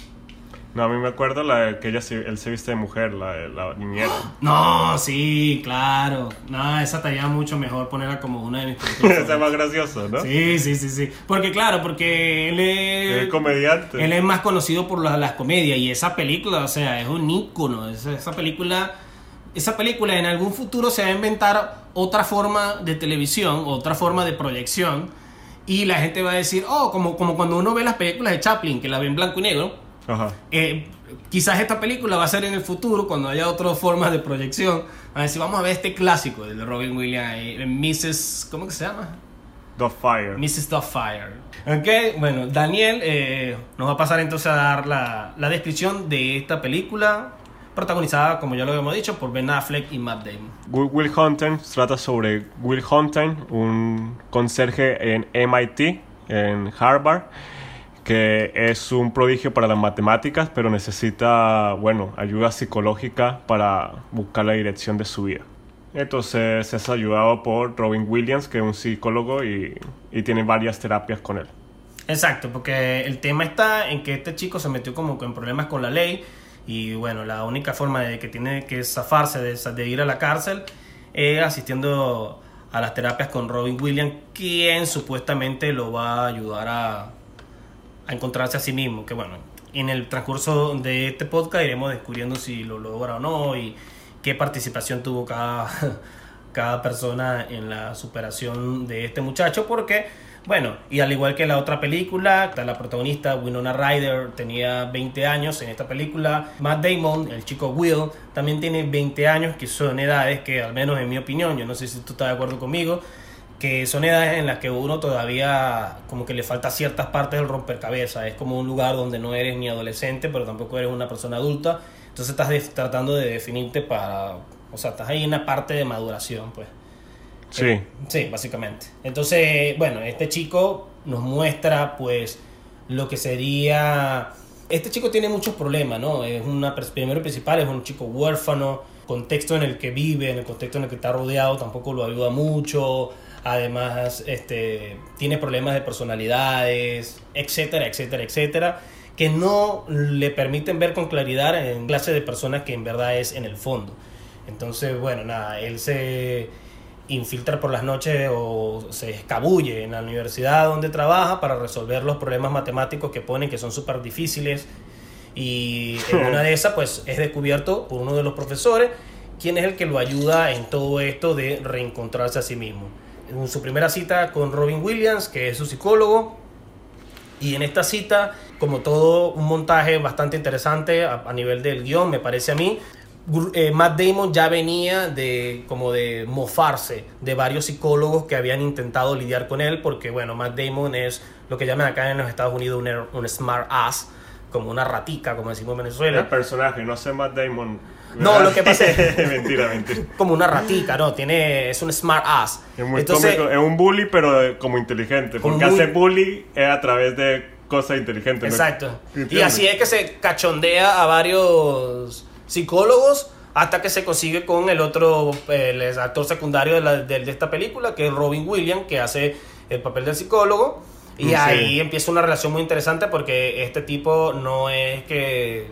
No, a mí me acuerdo la que ella se- él se viste de mujer, la la niñera. No, sí, claro. No, esa estaría mucho mejor ponerla como una de mis películas. Ese es más gracioso, ¿no? Sí, sí, sí, sí. Porque claro, porque él es... El comediante. Él es más conocido por la- las comedias y esa película, o sea, es un ícono. Esa, esa película, esa película en algún futuro se va a inventar otra forma de televisión, otra forma de proyección y la gente va a decir, oh, como, como cuando uno ve las películas de Chaplin, que la ve en blanco y negro. Ajá. eh, quizás esta película va a ser en el futuro, cuando haya otras formas de proyección. A ver si vamos a ver este clásico de Robin Williams, eh, Mrs. ¿Cómo que se llama? The Fire. Mrs. Doubtfire. Ok, bueno, Daniel eh, nos va a pasar entonces a dar la, la descripción de esta película, protagonizada, como ya lo habíamos dicho, por Ben Affleck y Matt Damon. Will, Will Hunting trata sobre Will Hunting, un conserje en MIT, en Harvard, que es un prodigio para las matemáticas, pero necesita, bueno, ayuda psicológica para buscar la dirección de su vida. Entonces es ayudado por Robin Williams, que es un psicólogo y, y tiene varias terapias con él. Exacto, porque el tema está en que este chico se metió como en problemas con la ley y bueno, la única forma de que tiene que zafarse de, de ir a la cárcel es asistiendo a las terapias con Robin Williams, quien supuestamente lo va a ayudar a, encontrarse a sí mismo. Que bueno, en el transcurso de este podcast iremos descubriendo si lo logra o no y qué participación tuvo cada, cada persona en la superación de este muchacho, porque bueno, y al igual que la otra película, la protagonista Winona Ryder tenía 20 años en esta película. Matt Damon, el chico Will, también tiene 20 años, que son edades que, al menos en mi opinión, yo no sé si tú estás de acuerdo conmigo, que son edades en las que uno todavía como que le falta ciertas partes del rompercabezas. Es como un lugar donde no eres ni adolescente, pero tampoco eres una persona adulta. Entonces estás de- tratando de definirte para... O sea, estás ahí en una parte de maduración, pues. Sí. Sí, básicamente. Entonces, bueno, este chico nos muestra pues lo que sería... Este chico tiene muchos problemas, ¿no? Es una, primero principal, es un chico huérfano, contexto en el que vive, en el contexto en el que está rodeado, tampoco lo ayuda mucho. Además, este, tiene problemas de personalidades, etcétera, etcétera, etcétera, que no le permiten ver con claridad en clase de personas que en verdad es en el fondo. Entonces, bueno, nada, él se infiltra por las noches o se escabulle en la universidad donde trabaja para resolver los problemas matemáticos que ponen que son súper difíciles y en una de esas pues es descubierto por uno de los profesores quien es el que lo ayuda en todo esto de reencontrarse a sí mismo. En su primera cita con Robin Williams, que es su psicólogo, y en esta cita, como todo un montaje bastante interesante a, nivel del guion, me parece a mí, eh, Matt Damon ya venía de como de mofarse de varios psicólogos que habían intentado lidiar con él, porque bueno, Matt Damon es lo que llaman acá en los Estados Unidos un, er- un smart ass, como una ratica, como decimos en El Venezuela. personaje, no sé Matt Damon. No, lo que pasa mentira, mentira. Como una ratica, ¿no? Tiene, es un smart ass. Es muy Entonces, cómico, es un bully, pero eh, como inteligente. Como Porque muy- hace bully es a través de cosas inteligentes. ¿no? Exacto. Y así es que se cachondea a varios psicólogos hasta que se consigue con el otro, el actor secundario de, la- de- de esta película, que es Robin Williams, que hace el papel del psicólogo. Y Sí. ahí empieza una relación muy interesante porque este tipo no es que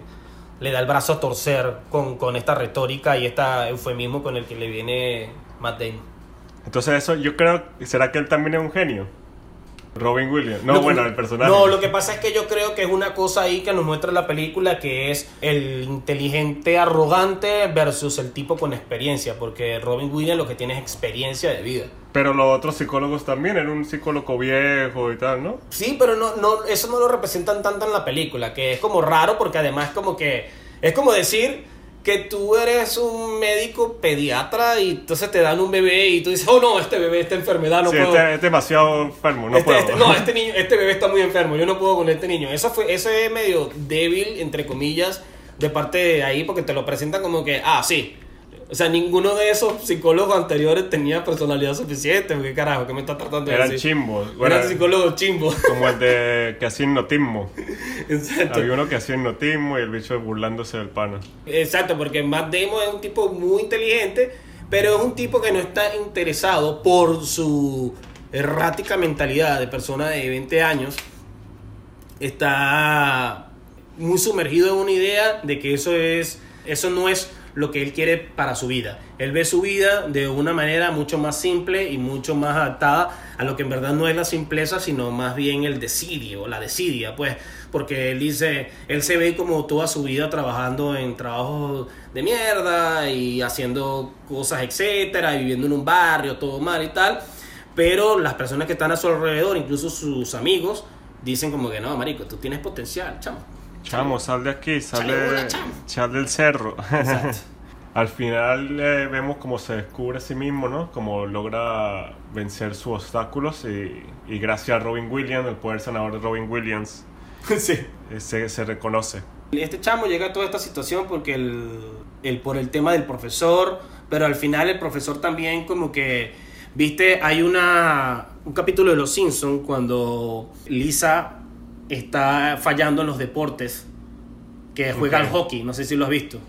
le da el brazo a torcer con, con esta retórica y este eufemismo con el que le viene Matt Damon. Entonces eso yo creo, ¿será que él también es un genio? Robin Williams. No, Lo- bueno, el personaje. No, lo que pasa es que yo creo que es una cosa ahí que nos muestra la película que es el inteligente arrogante versus el tipo con experiencia, porque Robin Williams lo que tiene es experiencia de vida. Pero los otros psicólogos también, era un psicólogo viejo y tal, ¿no? Sí, pero no, no, eso no lo representan tanto en la película, que es como raro porque además como que es como decir que tú eres un médico pediatra y entonces te dan un bebé y tú dices, oh no, este bebé, esta enfermedad no sí, puedo. este es demasiado enfermo, no Este- puedo. este- no, este niño, este bebé está muy enfermo, yo no puedo con este niño. Eso fue, eso es medio débil, entre comillas, de parte de ahí, porque te lo presentan como que, ah, sí. O sea, ninguno de esos psicólogos anteriores tenía personalidad suficiente. ¿Qué carajo? ¿Qué me está tratando de Eran decir? chimbos. Bueno, Eran psicólogos chimbos. como el de que hacía hipnotismo. Exacto. Había uno que hacía hipnotismo y el bicho burlándose del pana. Exacto, porque Matt Damon es un tipo muy inteligente, pero es un tipo que no está interesado por su errática mentalidad de persona de 20 años. Está muy sumergido en una idea de que eso es eso no es lo que él quiere para su vida. Él ve su vida de una manera mucho más simple y mucho más adaptada a lo que en verdad no es la simpleza, sino más bien el desidio, la desidia, pues, porque él dice, él se ve como toda su vida trabajando en trabajos de mierda y haciendo cosas, etcétera, y viviendo en un barrio todo mal y tal, pero las personas que están a su alrededor, incluso sus amigos, dicen como que no, marico, tú tienes potencial, chamo. Chamo, sal de aquí, sal, de- sal del cerro. Exacto. Al final eh, vemos cómo se descubre a sí mismo, ¿no? Cómo logra vencer sus obstáculos y, y gracias a Robin Williams, el poder sanador de Robin Williams, sí. eh, se, se reconoce. Este chamo llega a toda esta situación porque el, el- por el tema del profesor, pero al final el profesor también como que, viste, hay una un capítulo de Los Simpsons cuando Lisa está fallando en los deportes, que juega Ok. al hockey, no sé si lo has visto,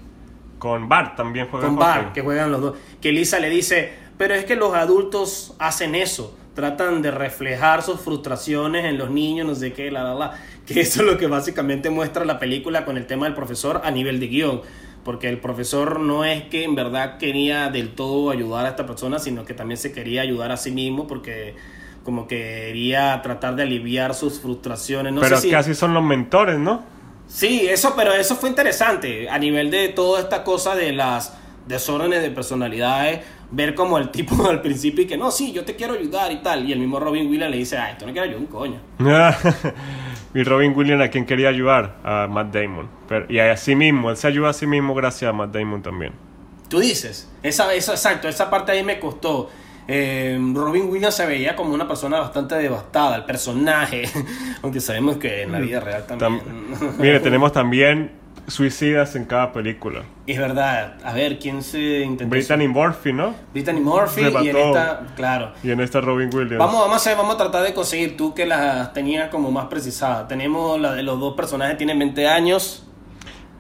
Con Bart también juega con hockey. Bart, que juegan los dos, que Lisa le dice, pero es que los adultos hacen eso, tratan de reflejar sus frustraciones en los niños, no sé qué, la, la, la. Que eso es lo que básicamente muestra la película con el tema del profesor a nivel de guion. Porque el profesor no es que en verdad quería del todo ayudar a esta persona, sino que también se quería ayudar a sí mismo porque como que quería tratar de aliviar sus frustraciones. No Pero sé si... casi son los mentores, ¿no? Sí, eso, pero eso fue interesante a nivel de toda esta cosa de las desórdenes de personalidades, ver como el tipo al principio y que no, sí, yo te quiero ayudar y tal, y el mismo Robin Williams le dice, ay, tú no quieres ayudar un coño. y Robin Williams a quien quería ayudar, a Matt Damon. Pero, y a sí mismo, él se ayuda a sí mismo gracias a Matt Damon también. Tú dices, esa, eso, exacto, esa parte ahí me costó. Eh, Robin Williams se veía como una persona bastante devastada, el personaje, aunque sabemos que en la vida real también. Tam- Mire, tenemos también suicidas en cada película. es verdad, a ver, ¿quién se intentó? Brittany Murphy, ¿no? Brittany Murphy Se y en esta, claro. Y en esta Robin Williams. Vamos, vamos, a hacer, vamos a tratar de conseguir tú que las tenías como más precisadas. Tenemos la de los dos personajes tienen 20 años.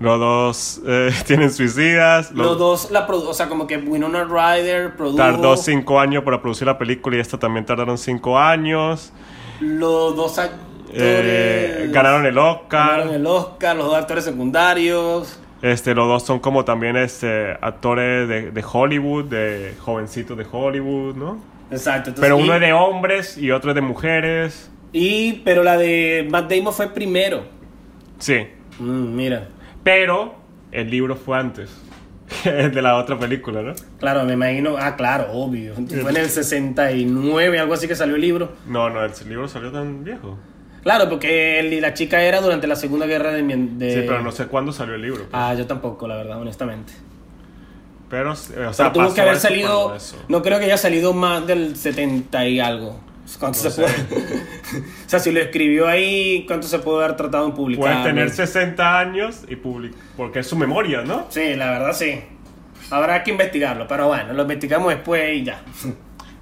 Los dos eh, tienen suicidas. Los, Los dos, la o sea, como que Winona Ryder produjo. Tardó cinco años para producir la película y esta también tardaron cinco años. Los dos actores. Eh, ganaron el Oscar. Ganaron el Oscar, los dos actores secundarios. Este, los dos son como también este, actores de, de Hollywood, de jovencitos de Hollywood, ¿no? Exacto. entonces, Pero y- uno es de hombres y otro es de mujeres. Y, pero la de Matt Damon fue primero. Sí. Mm, mira. Pero el libro fue antes. El de la otra película, ¿no? Claro, me imagino. Ah, claro, obvio. Fue en el 69, algo así que salió el libro. No, no, el libro salió tan viejo. Claro, porque él y la chica era durante la Segunda Guerra de... de- Sí, pero no sé cuándo salió el libro. pues. Ah, yo tampoco, la verdad, honestamente. Pero, o sea, Pero tuvo que haber salido. No creo que haya salido más del 70 y algo. ¿Cuánto No se puede? o sea, si lo escribió ahí, ¿cuánto se puede haber tratado en publicar? Puede tener 60 años y public porque es su memoria, ¿no? Sí, la verdad sí. Habrá que investigarlo, pero bueno, lo investigamos después y ya.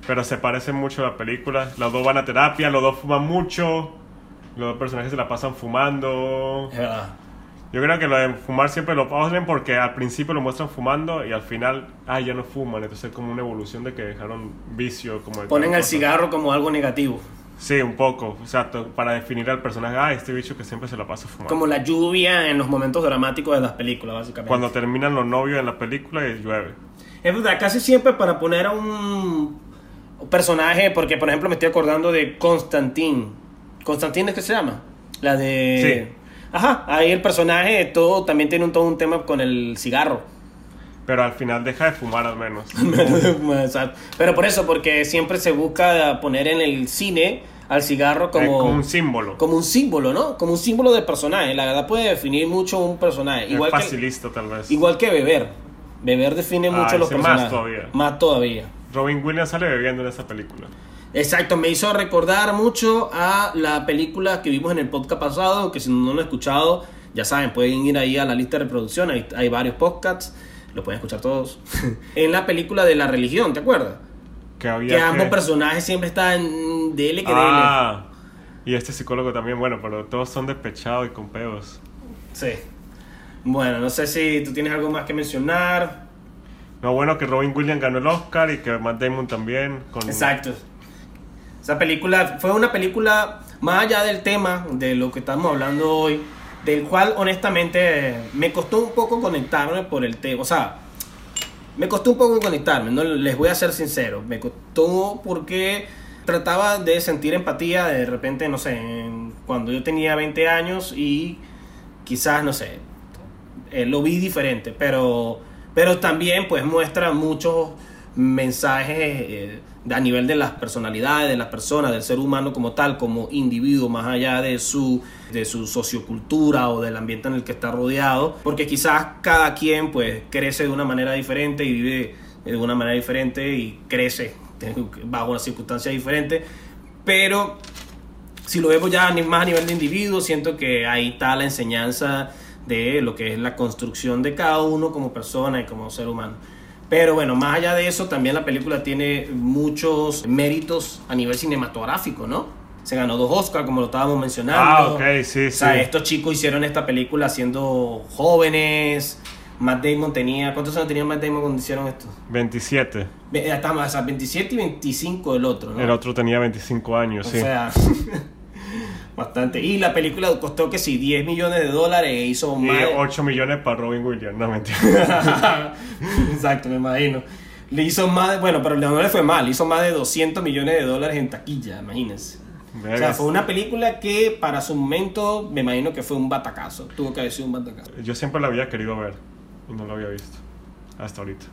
Pero se parecen mucho a la película. Los dos van a terapia, los dos fuman mucho. Los dos personajes se la pasan fumando. Es verdad. Yo creo que lo de fumar siempre lo ponen porque al principio lo muestran fumando y al final, ah, ya no fuman. Entonces es como una evolución de que dejaron vicio. Como de Ponen el cosa. cigarro como algo negativo. Sí, un poco. O sea, para definir al personaje, ah, este bicho que siempre se la pasa fumando. Como la lluvia en los momentos dramáticos de las películas, básicamente. Cuando terminan los novios en la película y llueve. Es verdad, casi siempre para poner a un, personaje, porque por ejemplo me estoy acordando de Constantine. ¿Constantine es que se llama? La de... Sí. Ajá, ahí el personaje todo también tiene un, todo un tema con el cigarro. Pero al final deja de fumar al menos. Pero por eso, porque siempre se busca poner en el cine al cigarro Eh, como, un símbolo. como un símbolo, ¿no? Como un símbolo de personaje. La verdad puede definir mucho un personaje. Igual es que, facilista tal vez. igual que beber. Beber define Ah, mucho los ese más personajes. todavía. Más todavía. Robin Williams sale bebiendo en esa película. Exacto, me hizo recordar mucho a la película que vimos en el podcast pasado, que si no lo han escuchado, ya saben, pueden ir ahí a la lista de reproducción, hay, hay varios podcasts, los pueden escuchar todos. en la película de la religión, ¿te acuerdas? Que había Que ambos que- personajes siempre están dele que Ah, y este psicólogo también, bueno, pero todos son despechados y con peos. Sí. Bueno, no sé si tú tienes algo más que mencionar. No, bueno, que Robin Williams ganó el Oscar y que Matt Damon también. Con... Exacto. Esa película fue una película más allá del tema de lo que estamos hablando hoy, del cual honestamente me costó un poco conectarme por el tema. O sea, me costó un poco conectarme, no les voy a ser sincero. Me costó porque trataba de sentir empatía de repente, no sé, cuando yo tenía 20 años y quizás, no sé, eh, lo vi diferente, pero, pero también pues muestra muchos mensajes eh, a nivel de las personalidades, de las personas, del ser humano como tal, como individuo, más allá de su, de su sociocultura o del ambiente en el que está rodeado, porque quizás cada quien pues crece de una manera diferente y vive de una manera diferente y crece bajo una circunstancia diferente, pero si lo vemos ya más a nivel de individuo, siento que ahí está la enseñanza de lo que es la construcción de cada uno como persona y como ser humano. Pero bueno, más allá de eso, también la película tiene muchos méritos a nivel cinematográfico, ¿no? Se ganó dos Oscars, como lo estábamos mencionando. Ah, ok, sí, O sea, sí. estos chicos hicieron esta película siendo jóvenes. Matt Damon tenía... ¿Cuántos años tenía Matt Damon cuando hicieron esto? 27. Ve- Estamos, o sea, 27 y 25 el otro, ¿no? El otro tenía 25 años, O sí. sea, bastante. Y la película costó que sí, 10 millones de dólares e hizo y más. de- 8 millones para Robin Williams, no mentira. Exacto, me imagino. Le hizo más, de- bueno, pero no le fue mal, hizo más de 200 millones de dólares en taquilla, imagínense. O sea, fue una película que para su momento me imagino que fue un batacazo. Tuvo que haber sido un batacazo. Yo siempre la había querido ver y no la había visto. Hasta ahorita.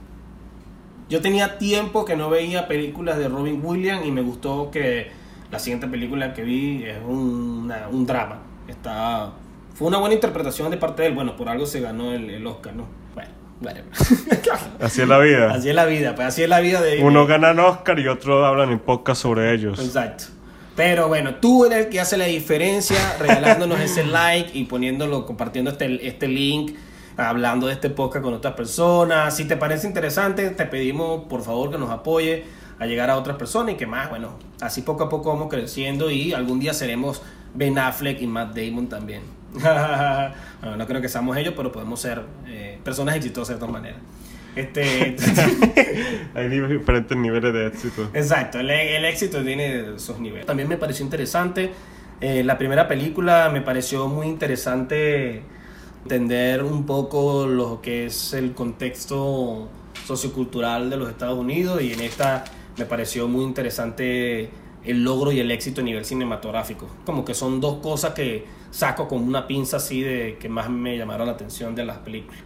Yo tenía tiempo que no veía películas de Robin Williams y me gustó que la siguiente película que vi es una- un drama. Está, fue una buena interpretación de parte de él. Bueno, por algo se ganó el, el Oscar, ¿no? Bueno, whatever. Así es la vida. así es la vida, pues así es la vida de... Uno ganan Oscar y otro hablan en podcast sobre ellos. Exacto. Pero bueno, tú eres el que hace la diferencia regalándonos ese like y poniéndolo, compartiendo este, este link, hablando de este podcast con otras personas. Si te parece interesante, te pedimos por favor que nos apoye a llegar a otras personas y que más, bueno, así poco a poco vamos creciendo y algún día seremos Ben Affleck y Matt Damon también. bueno, no creo que seamos ellos, pero podemos ser eh, personas exitosas de todas maneras. Este, Hay diferentes niveles de éxito. Exacto, el, el éxito tiene sus niveles. También me pareció interesante. eh, la primera película me pareció muy interesante entender un poco lo que es el contexto sociocultural de los Estados Unidos y en esta me pareció muy interesante el logro y el éxito a nivel cinematográfico. Como que son dos cosas que saco con una pinza así de que más me llamaron la atención de las películas.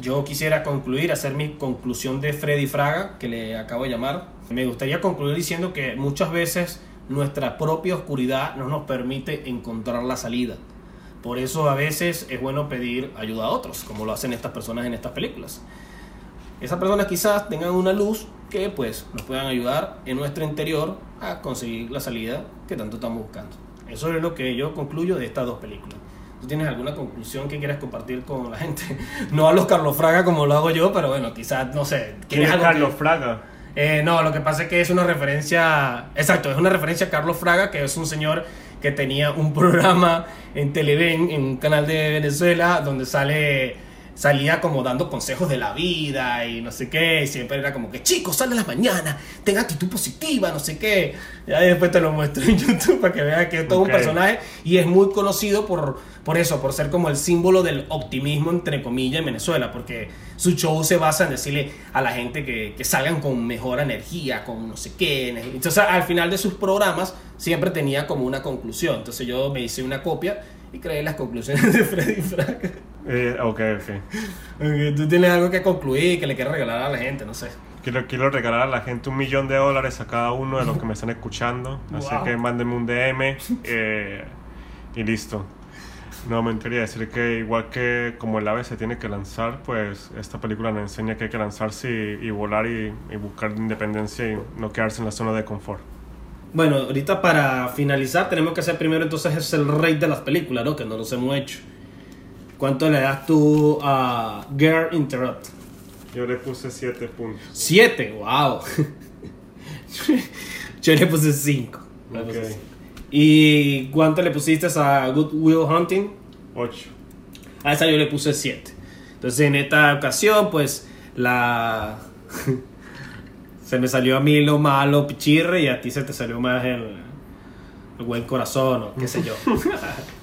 Yo quisiera concluir, hacer mi conclusión de Freddy Fraga, que le acabo de llamar. Me gustaría concluir diciendo que muchas veces nuestra propia oscuridad no nos permite encontrar la salida. Por eso a veces es bueno pedir ayuda a otros, como lo hacen estas personas en estas películas. Esas personas quizás tengan una luz que pues nos puedan ayudar en nuestro interior a conseguir la salida que tanto estamos buscando. Eso es lo que yo concluyo de estas dos películas. ¿Tú tienes alguna conclusión que quieras compartir con la gente? No a los Carlos Fraga como lo hago yo, pero bueno, quizás, no sé. ¿Quién es Carlos que- Fraga? eh, no, lo que pasa es que es una referencia, exacto, es una referencia a Carlos Fraga, que es un señor que tenía un programa en Televen, en un canal de Venezuela, donde sale salía como dando consejos de la vida y no sé qué, y siempre era como que, chicos, sal a las mañanas, ten actitud positiva, no sé qué. Ya después te lo muestro en YouTube para que veas que es todo un personaje y es muy conocido por, por eso, por ser como el símbolo del optimismo, entre comillas, en Venezuela, porque su show se basa en decirle a la gente que, que salgan con mejor energía, con no sé qué. Entonces, al final de sus programas, siempre tenía como una conclusión. Entonces, yo me hice una copia y creé las conclusiones de Freddy Frank. Eh, ok, ok. Ok, Tú tienes algo que concluir, que le quieras regalar a la gente, no sé. Quiero, quiero regalar a la gente un millón de dólares a cada uno de los que me están escuchando. Así Wow. que mándenme un DM eh, y listo. No, me quería decir que igual que como el ave se tiene que lanzar, pues esta película nos enseña que hay que lanzarse y, y volar y, y buscar independencia y no quedarse en la zona de confort. Bueno, ahorita para finalizar tenemos que hacer primero entonces es el rey de las películas, ¿no? Que no los hemos hecho. ¿Cuánto le das tú a Girl Interrupt? Yo le puse 7 puntos. Siete, wow. Yo le puse cinco. Ok. ¿Y cuánto le pusiste a Good Will Hunting? 8. A esa yo le puse 7. Entonces en esta ocasión, pues la. se me salió a mí lo malo, pichirre, y a ti se te salió más el, el buen corazón, o qué sé yo.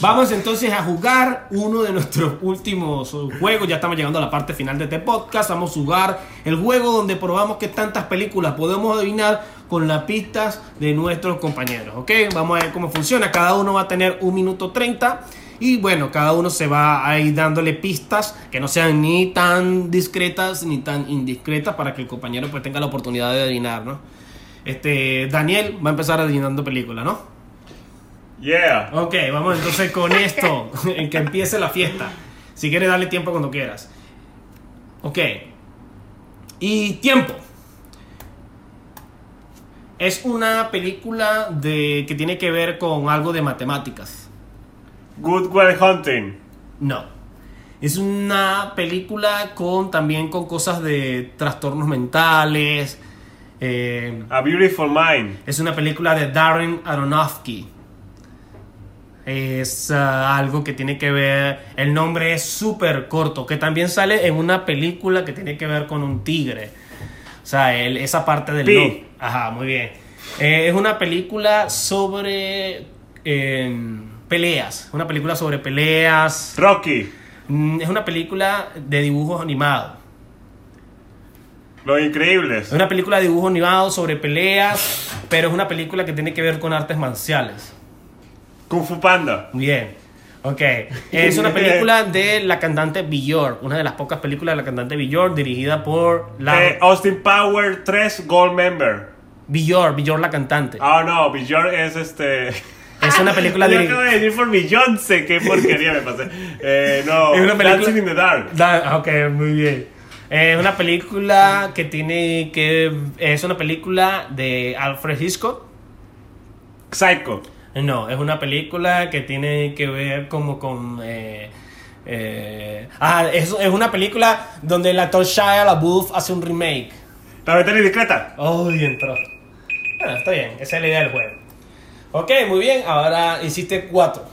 Vamos entonces a jugar uno de nuestros últimos juegos. Ya estamos llegando a la parte final de este podcast. Vamos a jugar el juego donde probamos que tantas películas podemos adivinar con las pistas de nuestros compañeros. ¿Ok? Vamos a ver cómo funciona. Cada uno va a tener un minuto 30. Y bueno, cada uno se va a ir dándole pistas que no sean ni tan discretas ni tan indiscretas para que el compañero pues tenga la oportunidad de adivinar, ¿no? Este, Daniel va a empezar adivinando películas, ¿no? Yeah. Ok, vamos entonces con esto, en que empiece la fiesta. Si quieres, darle tiempo cuando quieras. Ok. Y tiempo. Es una película de que tiene que ver con algo de matemáticas. Good Will Hunting. No. Es una película con también con cosas de trastornos mentales. eh, A Beautiful Mind. Es una película de Darren Aronofsky. Es ah, algo que tiene que ver. El nombre es súper corto. Que también sale en una película que tiene que ver con un tigre. O sea, el- esa parte del. Ajá, muy bien. Eh, es una película sobre eh, peleas. Una película sobre peleas. Rocky. Mm, Es una película de dibujos animados. Los Increíbles. Es una película de dibujos animados sobre peleas. Pero es una película que tiene que ver con artes marciales. Kung Fu Panda. Bien. Ok. Es una película de la cantante Björk. Una de las pocas películas de la cantante Björk dirigida por la... Eh, Austin Power 3 Gold Member. Björk, Björk la cantante. Ah, no, Bjorn es este. Es una película Yo de... acabo de decir por Beyoncé, qué porquería me pasé. Eh, no, Es una película- Dancing in the Dark. Da- ok, muy bien. Es una película que tiene que... Es una película de Alfred Hitchcock. Psycho. No, es una película que tiene que ver como con... eh, eh, ah, es, es una película donde el actor Shia LaBeouf hace un remake. La ventana discreta. Uy, entró. Bueno, está bien, esa es la idea del juego. Ok, muy bien, ahora hiciste cuatro.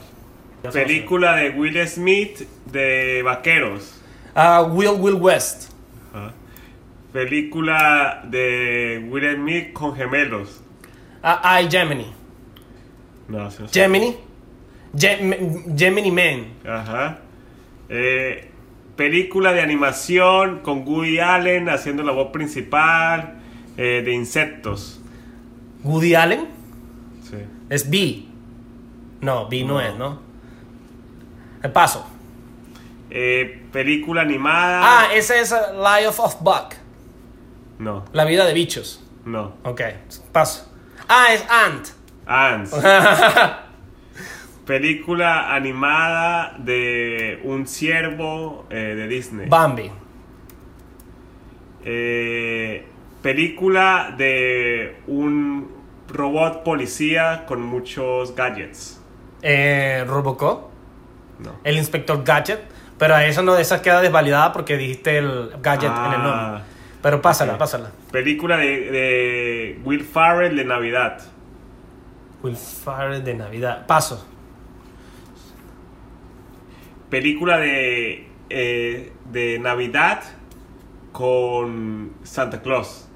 Película de Will Smith de vaqueros. Ah, Will Will West. Película de Will Smith con gemelos. Ah, I, Gemini. No, sí, no sé. Gemini. Gem- Gemini Man. Ajá. Eh, película de animación con Woody Allen haciendo la voz principal eh, de insectos. Woody Allen. Sí. Es B. No, B no, No. es, ¿no? El paso. Eh, película animada. Ah, ese es uh, Life of Buck. No, La vida de bichos. no. Ok, paso. Ah, es Ant. Ants. película animada de un ciervo eh, de Disney. Bambi. Eh, película de un robot policía con muchos gadgets. Eh, Robocop. No. El inspector Gadget. Pero a eso no, esa queda desvalidada porque dijiste el gadget en el nombre. Ah, Pero pásala, pásala. Película de, de Will Farrell de Navidad. Will Ferrell de Navidad. Paso. Película de eh, de Navidad con Santa Claus.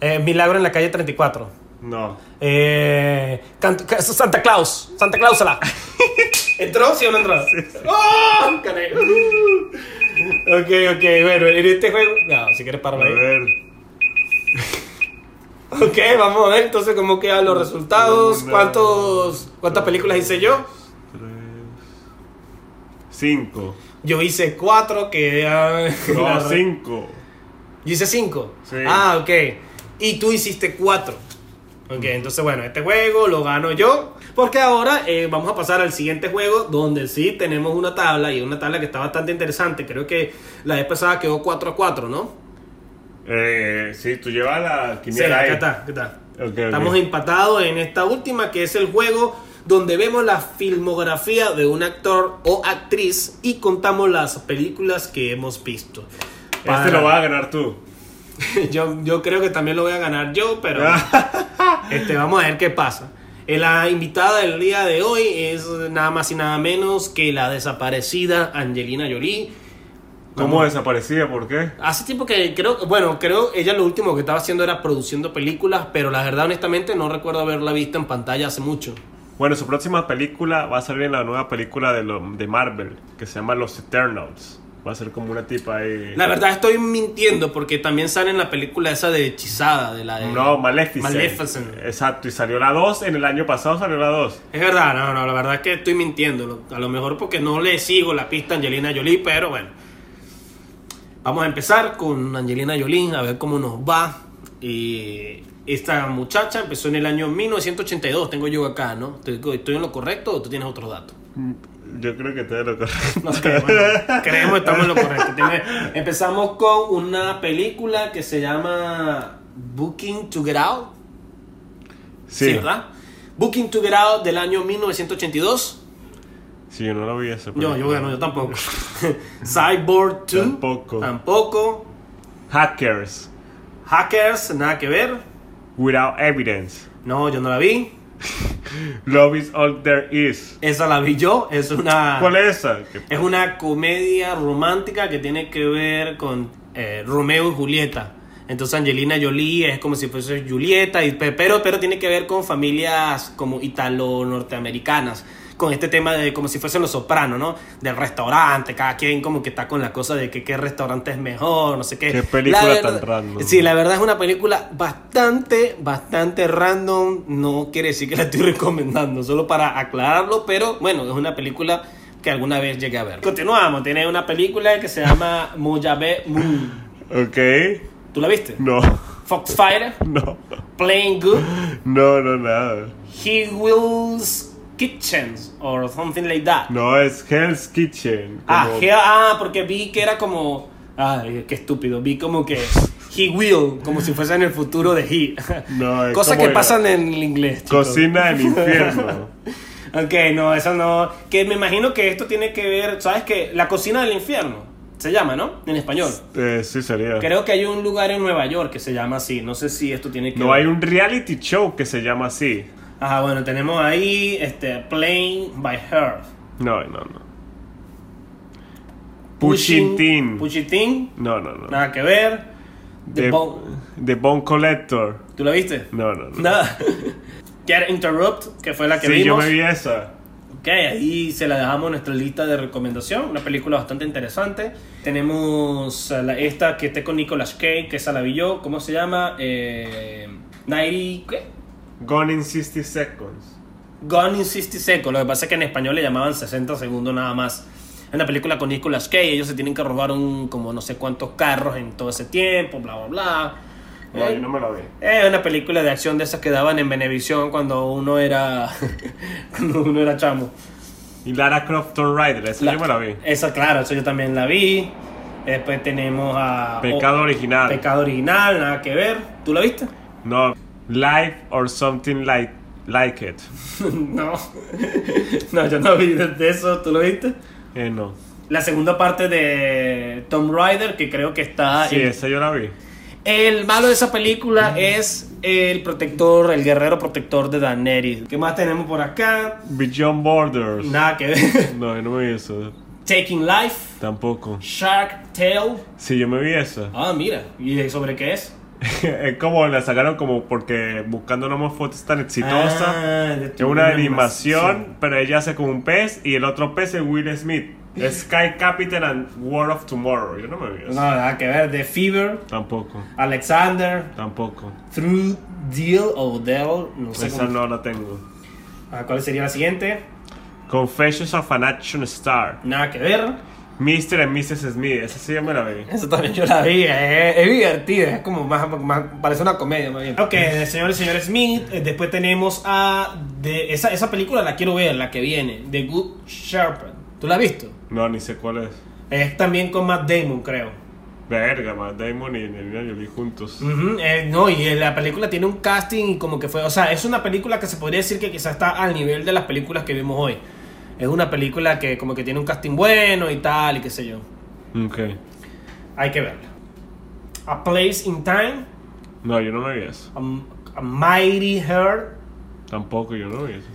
Eh, Milagro en la calle 34. No. Eh, Santa Claus. Santa Clausala. ¿Entró? ¿Sí o no entró? ¡Oh! Gané. Ok, ok, bueno, en este juego. No, si quieres A parar ahí. ver. Ok, vamos a ver entonces cómo quedan los resultados. ¿Cuántos, ¿Cuántas películas hice yo? Tres. Cinco. Yo hice cuatro, que. No, cinco. Yo hice cinco. Sí. Ah, ok. Y tú hiciste cuatro. Ok, entonces bueno, este juego lo gano yo. Porque ahora eh, vamos a pasar al siguiente juego donde sí tenemos una tabla y una tabla que está bastante interesante. Creo que la vez pasada quedó 4 a 4, ¿no? Eh, sí, tú llevas la Sí, quiniela ahí. acá está, acá está. Ok, ok. Estamos empatados en esta última que es el juego donde vemos la filmografía de un actor o actriz y contamos las películas que hemos visto. Este Para- lo vas a ganar tú. yo, yo creo que también lo voy a ganar yo, pero este, vamos a ver qué pasa. Eh, La invitada del día de hoy es nada más y nada menos que la desaparecida Angelina Jolie. ¿Cómo desaparecía? ¿Por qué? Hace tiempo que creo, bueno, creo ella lo último que estaba haciendo era produciendo películas, pero la verdad honestamente no recuerdo haberla visto en pantalla hace mucho. Bueno, su próxima película va a salir en la nueva película de, lo- de Marvel, que se llama Los Eternals. Va a ser como una tipa ahí. La verdad estoy mintiendo porque también sale en la película esa de Hechizada, de la de... No, Maleficent. Maleficent. Exacto, y salió la 2, en el año pasado salió la 2. Es verdad, no, no, la verdad es que estoy mintiendo. A lo mejor porque no le sigo la pista a Angelina Jolie, pero bueno. Vamos a empezar con Angelina Jolie, a ver cómo nos va. Y esta muchacha empezó en el año 1982, tengo yo acá, ¿no? ¿Estoy, estoy en lo correcto o tú tienes otro dato? Yo creo que te lo correcto. No sé, bueno, creemos que estamos en lo correcto. Empezamos con una película que se llama Booking to Get Out. Sí, ¿verdad? Booking to Get Out del año 1982. Sí, yo no lo vi ese. Yo, yo, bueno, yo tampoco. Cyborg 2. Tampoco. Tampoco. Hackers, Hackers, nada que ver. Without Evidence. No, yo no la vi. Love is all there is. Esa la vi yo. Es una. ¿Cuál es esa? ¿Qué- Es una comedia romántica que tiene que ver con eh, Romeo y Julieta. Entonces Angelina Jolie es como si fuese Julieta, y, pe- pero, pero tiene que ver con familias como italo-norteamericanas. Con este tema de como si fuesen los sopranos, ¿no? Del restaurante, cada quien como que está con la cosa de que qué restaurante es mejor, no sé qué. Qué película La tan verdad- random. Sí, la verdad es una película bastante, bastante random. No quiere decir que la estoy recomendando, solo para aclararlo, pero bueno, es una película que alguna vez llegué a ver. Continuamos, tiene una película que se llama Mojave Moon. Ok. ¿Tú la viste? No, Foxfire, no. Playing Good, No, no, nada. He Will's Kitchens, or something like that. No, es Hell's Kitchen. Ah, como- He- ah, porque vi que era como. Ay, qué estúpido. Vi como que. He will, como si fuese en el futuro de He. No, es Cosas que la- pasan en el inglés. chicos. Cocina del infierno. Ok, no, eso no. Que me imagino que esto tiene que ver. ¿Sabes qué? La cocina del infierno. Se llama, ¿no? En español. Eh, sí, sería. Creo que hay un lugar en Nueva York que se llama así. No sé si esto tiene que No ver. hay un reality show que se llama así. Ajá, bueno, tenemos ahí este Playing by Her. No, no, no. Pushing Teen. No, no, no. Nada que ver. The The, Bone- The Bone Collector. ¿Tú la viste? No, no, no. Nada. Get Interrupt, que fue la que Sí, yo vimos. me vi esa. Ok, ahí se la dejamos en nuestra lista de recomendación. Una película bastante interesante. Tenemos eh, la- esta que esté con Nicolas Cage, que esa la vi yo. ¿Cómo se llama? Eh, 90. ¿Qué? Gone in 60 Seconds. Gone in 60 Seconds. Lo que pasa es que en español le llamaban 60 segundos nada más. Es una película con Nicolas Cage. Ellos se tienen que robar un, como no sé cuántos carros en todo ese tiempo, bla, bla, bla. No, Eh, yo no me la vi. Es una película de acción de esas que daban en Venevisión cuando uno era cuando uno era chamo. Y Lara Croft Tomb Raider, esa yo me la vi. Esa, claro, eso yo también la vi. Después tenemos a Pecado original. Pecado original, nada que ver. ¿Tú la viste? No, Life or Something Like, like It. no. no, yo no vi de eso. ¿Tú lo viste? Eh, no. La segunda parte de Tomb Raider, que creo que está Sí, en- esa yo la vi. El malo de esa película es el protector, el guerrero protector de Daenerys. ¿Qué más tenemos por acá? Beyond Borders. Nada que ver. No, yo no me vi eso. Taking Life, Tampoco. Shark Tale. Sí, yo me vi eso. Ah, mira. ¿Y sobre qué es? es como la sacaron como porque buscando una foto tan exitosa. Ah, es una animación, pero ella hace como un pez y el otro pez es Will Smith. Sky Captain and War of Tomorrow. Yo no me vi No, eso. nada que ver. The Fever, Tampoco. Alexander, Tampoco. Through Deal o Dell. No sé Esa cómo- no la tengo. Ah, ¿Cuál sería la siguiente? Confessions of an Action Star. Nada que ver. Mr. and Mrs. Smith. Esa sí ya me la vi. Eso también yo la vi, es, es divertida, es como más, más- parece una comedia más bien. Ok, el señor y señor Smith, eh, después tenemos a, de, esa, esa película la quiero ver, la que viene, The Good Shepherd, ¿tú la has visto? No, ni sé cuál es. Es también con Matt Damon, creo. Verga, Matt Damon y Angelina Jolie juntos. Ujú, eh, no, y la película tiene un casting y como que fue, o sea, es una película que se podría decir que quizás está al nivel de las películas que vimos hoy. Es una película que como que tiene un casting bueno y tal y qué sé yo. Ok. Hay que verla. A Place in Time, No, yo no me vi eso. a, a Mighty Heart, Tampoco, yo no vi eso.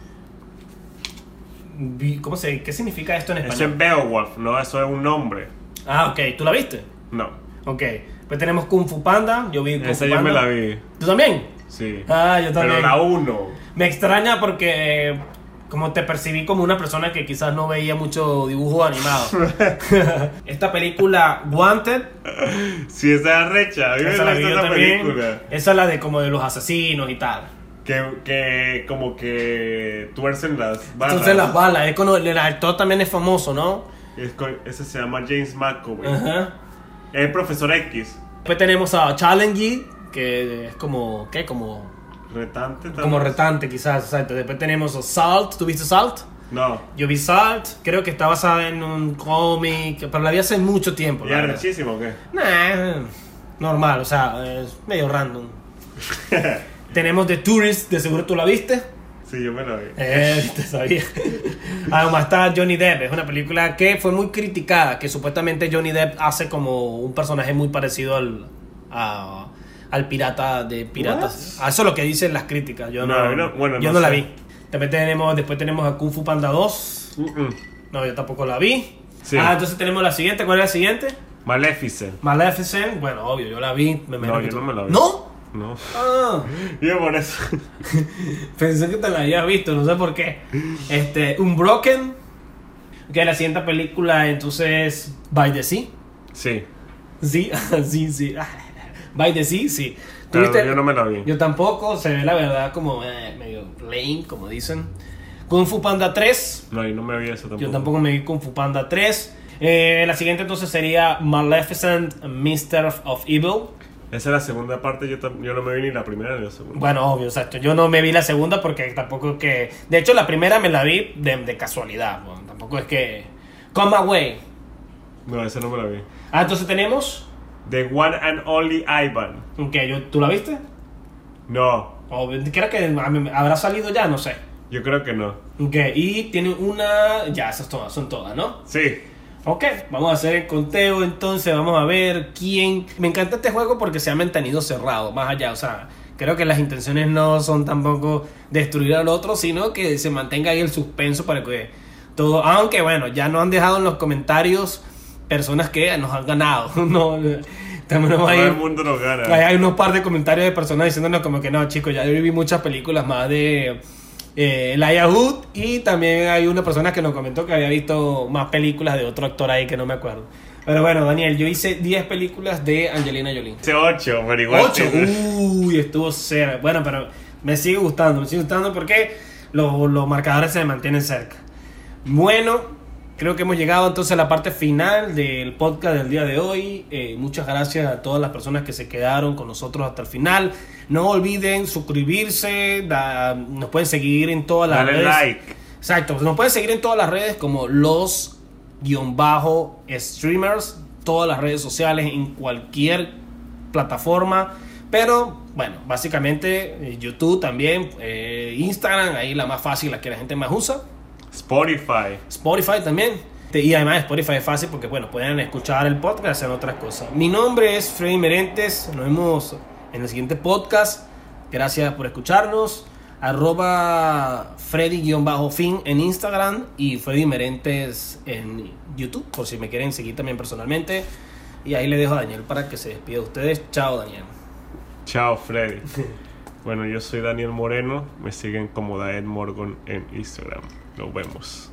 Vi- ¿Cómo se, ¿Qué significa esto en Eso español? es Beowulf, no, eso es un nombre. Ah, ok. ¿Tú la viste? No. Ok. Pues tenemos Kung Fu Panda. Yo vi Kung Esa Fu yo me Panda. la vi. ¿Tú también? Sí. Ah, yo también. Pero la 1. Me extraña porque como te percibí como una persona que quizás no veía mucho dibujo animado. Esta película Wanted, Sí, esa es recha. Esa la vi gusta yo esa también. película. Esa es la de como de los asesinos y tal. Que, que como que tuercen las balas. Entonces las balas, es cuando el actor también es famoso, ¿no? Es ese se llama James McAvoy. Ajá. Es el profesor X. Después tenemos a Challenge, que es como, ¿qué? Como Retante. tal Como retante, quizás, exacto. Después tenemos Salt. ¿Tú viste Salt? No. Yo vi Salt. Creo que está basada en un cómic. Pero la vi hace mucho tiempo. ¿Ya la es verdad. rechísimo o qué? Nah, normal, o sea, es medio random. tenemos The Tourist, de seguro tú la viste. Sí, yo me la vi. Eh, te sabía. Además está Johnny Depp, es una película que fue muy criticada, que supuestamente Johnny Depp hace como un personaje muy parecido al, a- al pirata de piratas. Ah, Eso es lo que dicen las críticas, yo no, No, no, bueno, yo no la vi. También tenemos, después tenemos a Kung Fu Panda 2, Mm-mm. no, yo tampoco la vi. Sí. Ah, entonces tenemos la siguiente, ¿cuál es la siguiente? Maleficent. Maleficent, bueno, obvio, yo la vi. Me No, yo tú- no me la vi. ¿No? No. Ah, Yo por eso. pensé que te la habías visto, no sé por qué. Este, Unbroken, que la siguiente película entonces By the Sea. Sí. Sí, sí, sí. By the Sea, sí. Yo no me la vi. Yo tampoco, se ve la verdad como eh, medio lame, como dicen. Kung Fu Panda 3, No, yo no me vi eso tampoco. yo tampoco me vi Kung Fu Panda 3. Eh, la siguiente entonces sería Maleficent, Mister of Evil. Esa es la segunda parte, yo, no me vi ni la primera ni la segunda. Bueno, obvio, exacto. Yo no me vi la segunda porque tampoco es que. De hecho, la primera me la vi de, de casualidad. bueno, tampoco es que. Come away. No, esa no me la vi. Ah, entonces tenemos. The One and Only Ivan. Que yo, ¿Tú la viste? No, O creo que habrá salido ya, no sé. yo creo que no. Ok, y tiene una. Ya, esas todas, son todas, ¿no? Sí. Ok, vamos a hacer el conteo entonces, vamos a ver quién... Me encanta este juego porque se ha mantenido cerrado, más allá, o sea, creo que las intenciones no son tampoco destruir al otro, sino que se mantenga ahí el suspenso para que todo... Aunque bueno, ya nos han dejado en los comentarios personas que nos han ganado, no, tenemos Todo ahí... el mundo nos gana. Hay, hay unos par de comentarios de personas diciéndonos como que no, chicos, ya yo vi muchas películas más de eh, Elijah Wood y también hay una persona que nos comentó que había visto más películas de otro actor ahí que no me acuerdo. Pero bueno, Daniel, yo hice 10 películas de Angelina Jolie. Hice 8, pero igual. 8. sí. Uy, estuvo cerca. Bueno, pero me sigue gustando, me sigue gustando porque los, los marcadores se mantienen cerca. Bueno, creo que hemos llegado entonces a la parte final del podcast del día de hoy. Eh, muchas gracias a todas las personas que se quedaron con nosotros hasta el final. No olviden suscribirse, da- nos pueden seguir en todas las Dale redes. like. Exacto, nos pueden seguir en todas las redes como los guion bajo streamers, todas las redes sociales en cualquier plataforma. Pero bueno, básicamente eh, YouTube también, eh, Instagram, ahí la más fácil, la que la gente más usa. Spotify. Spotify también. Y además Spotify es fácil porque bueno, pueden escuchar el podcast y hacer otras cosas. Mi nombre es Freddy Merentes, nos vemos en el siguiente podcast. Gracias por escucharnos. arroba Freddy-fin en Instagram y Freddy Merentes en YouTube, por si me quieren seguir también personalmente. Y ahí le dejo a Daniel para que se despida de ustedes. Chao, Daniel. Chao, Freddy. bueno, yo soy Daniel Moreno. Me siguen como Daed Morgan en Instagram. Nos vemos.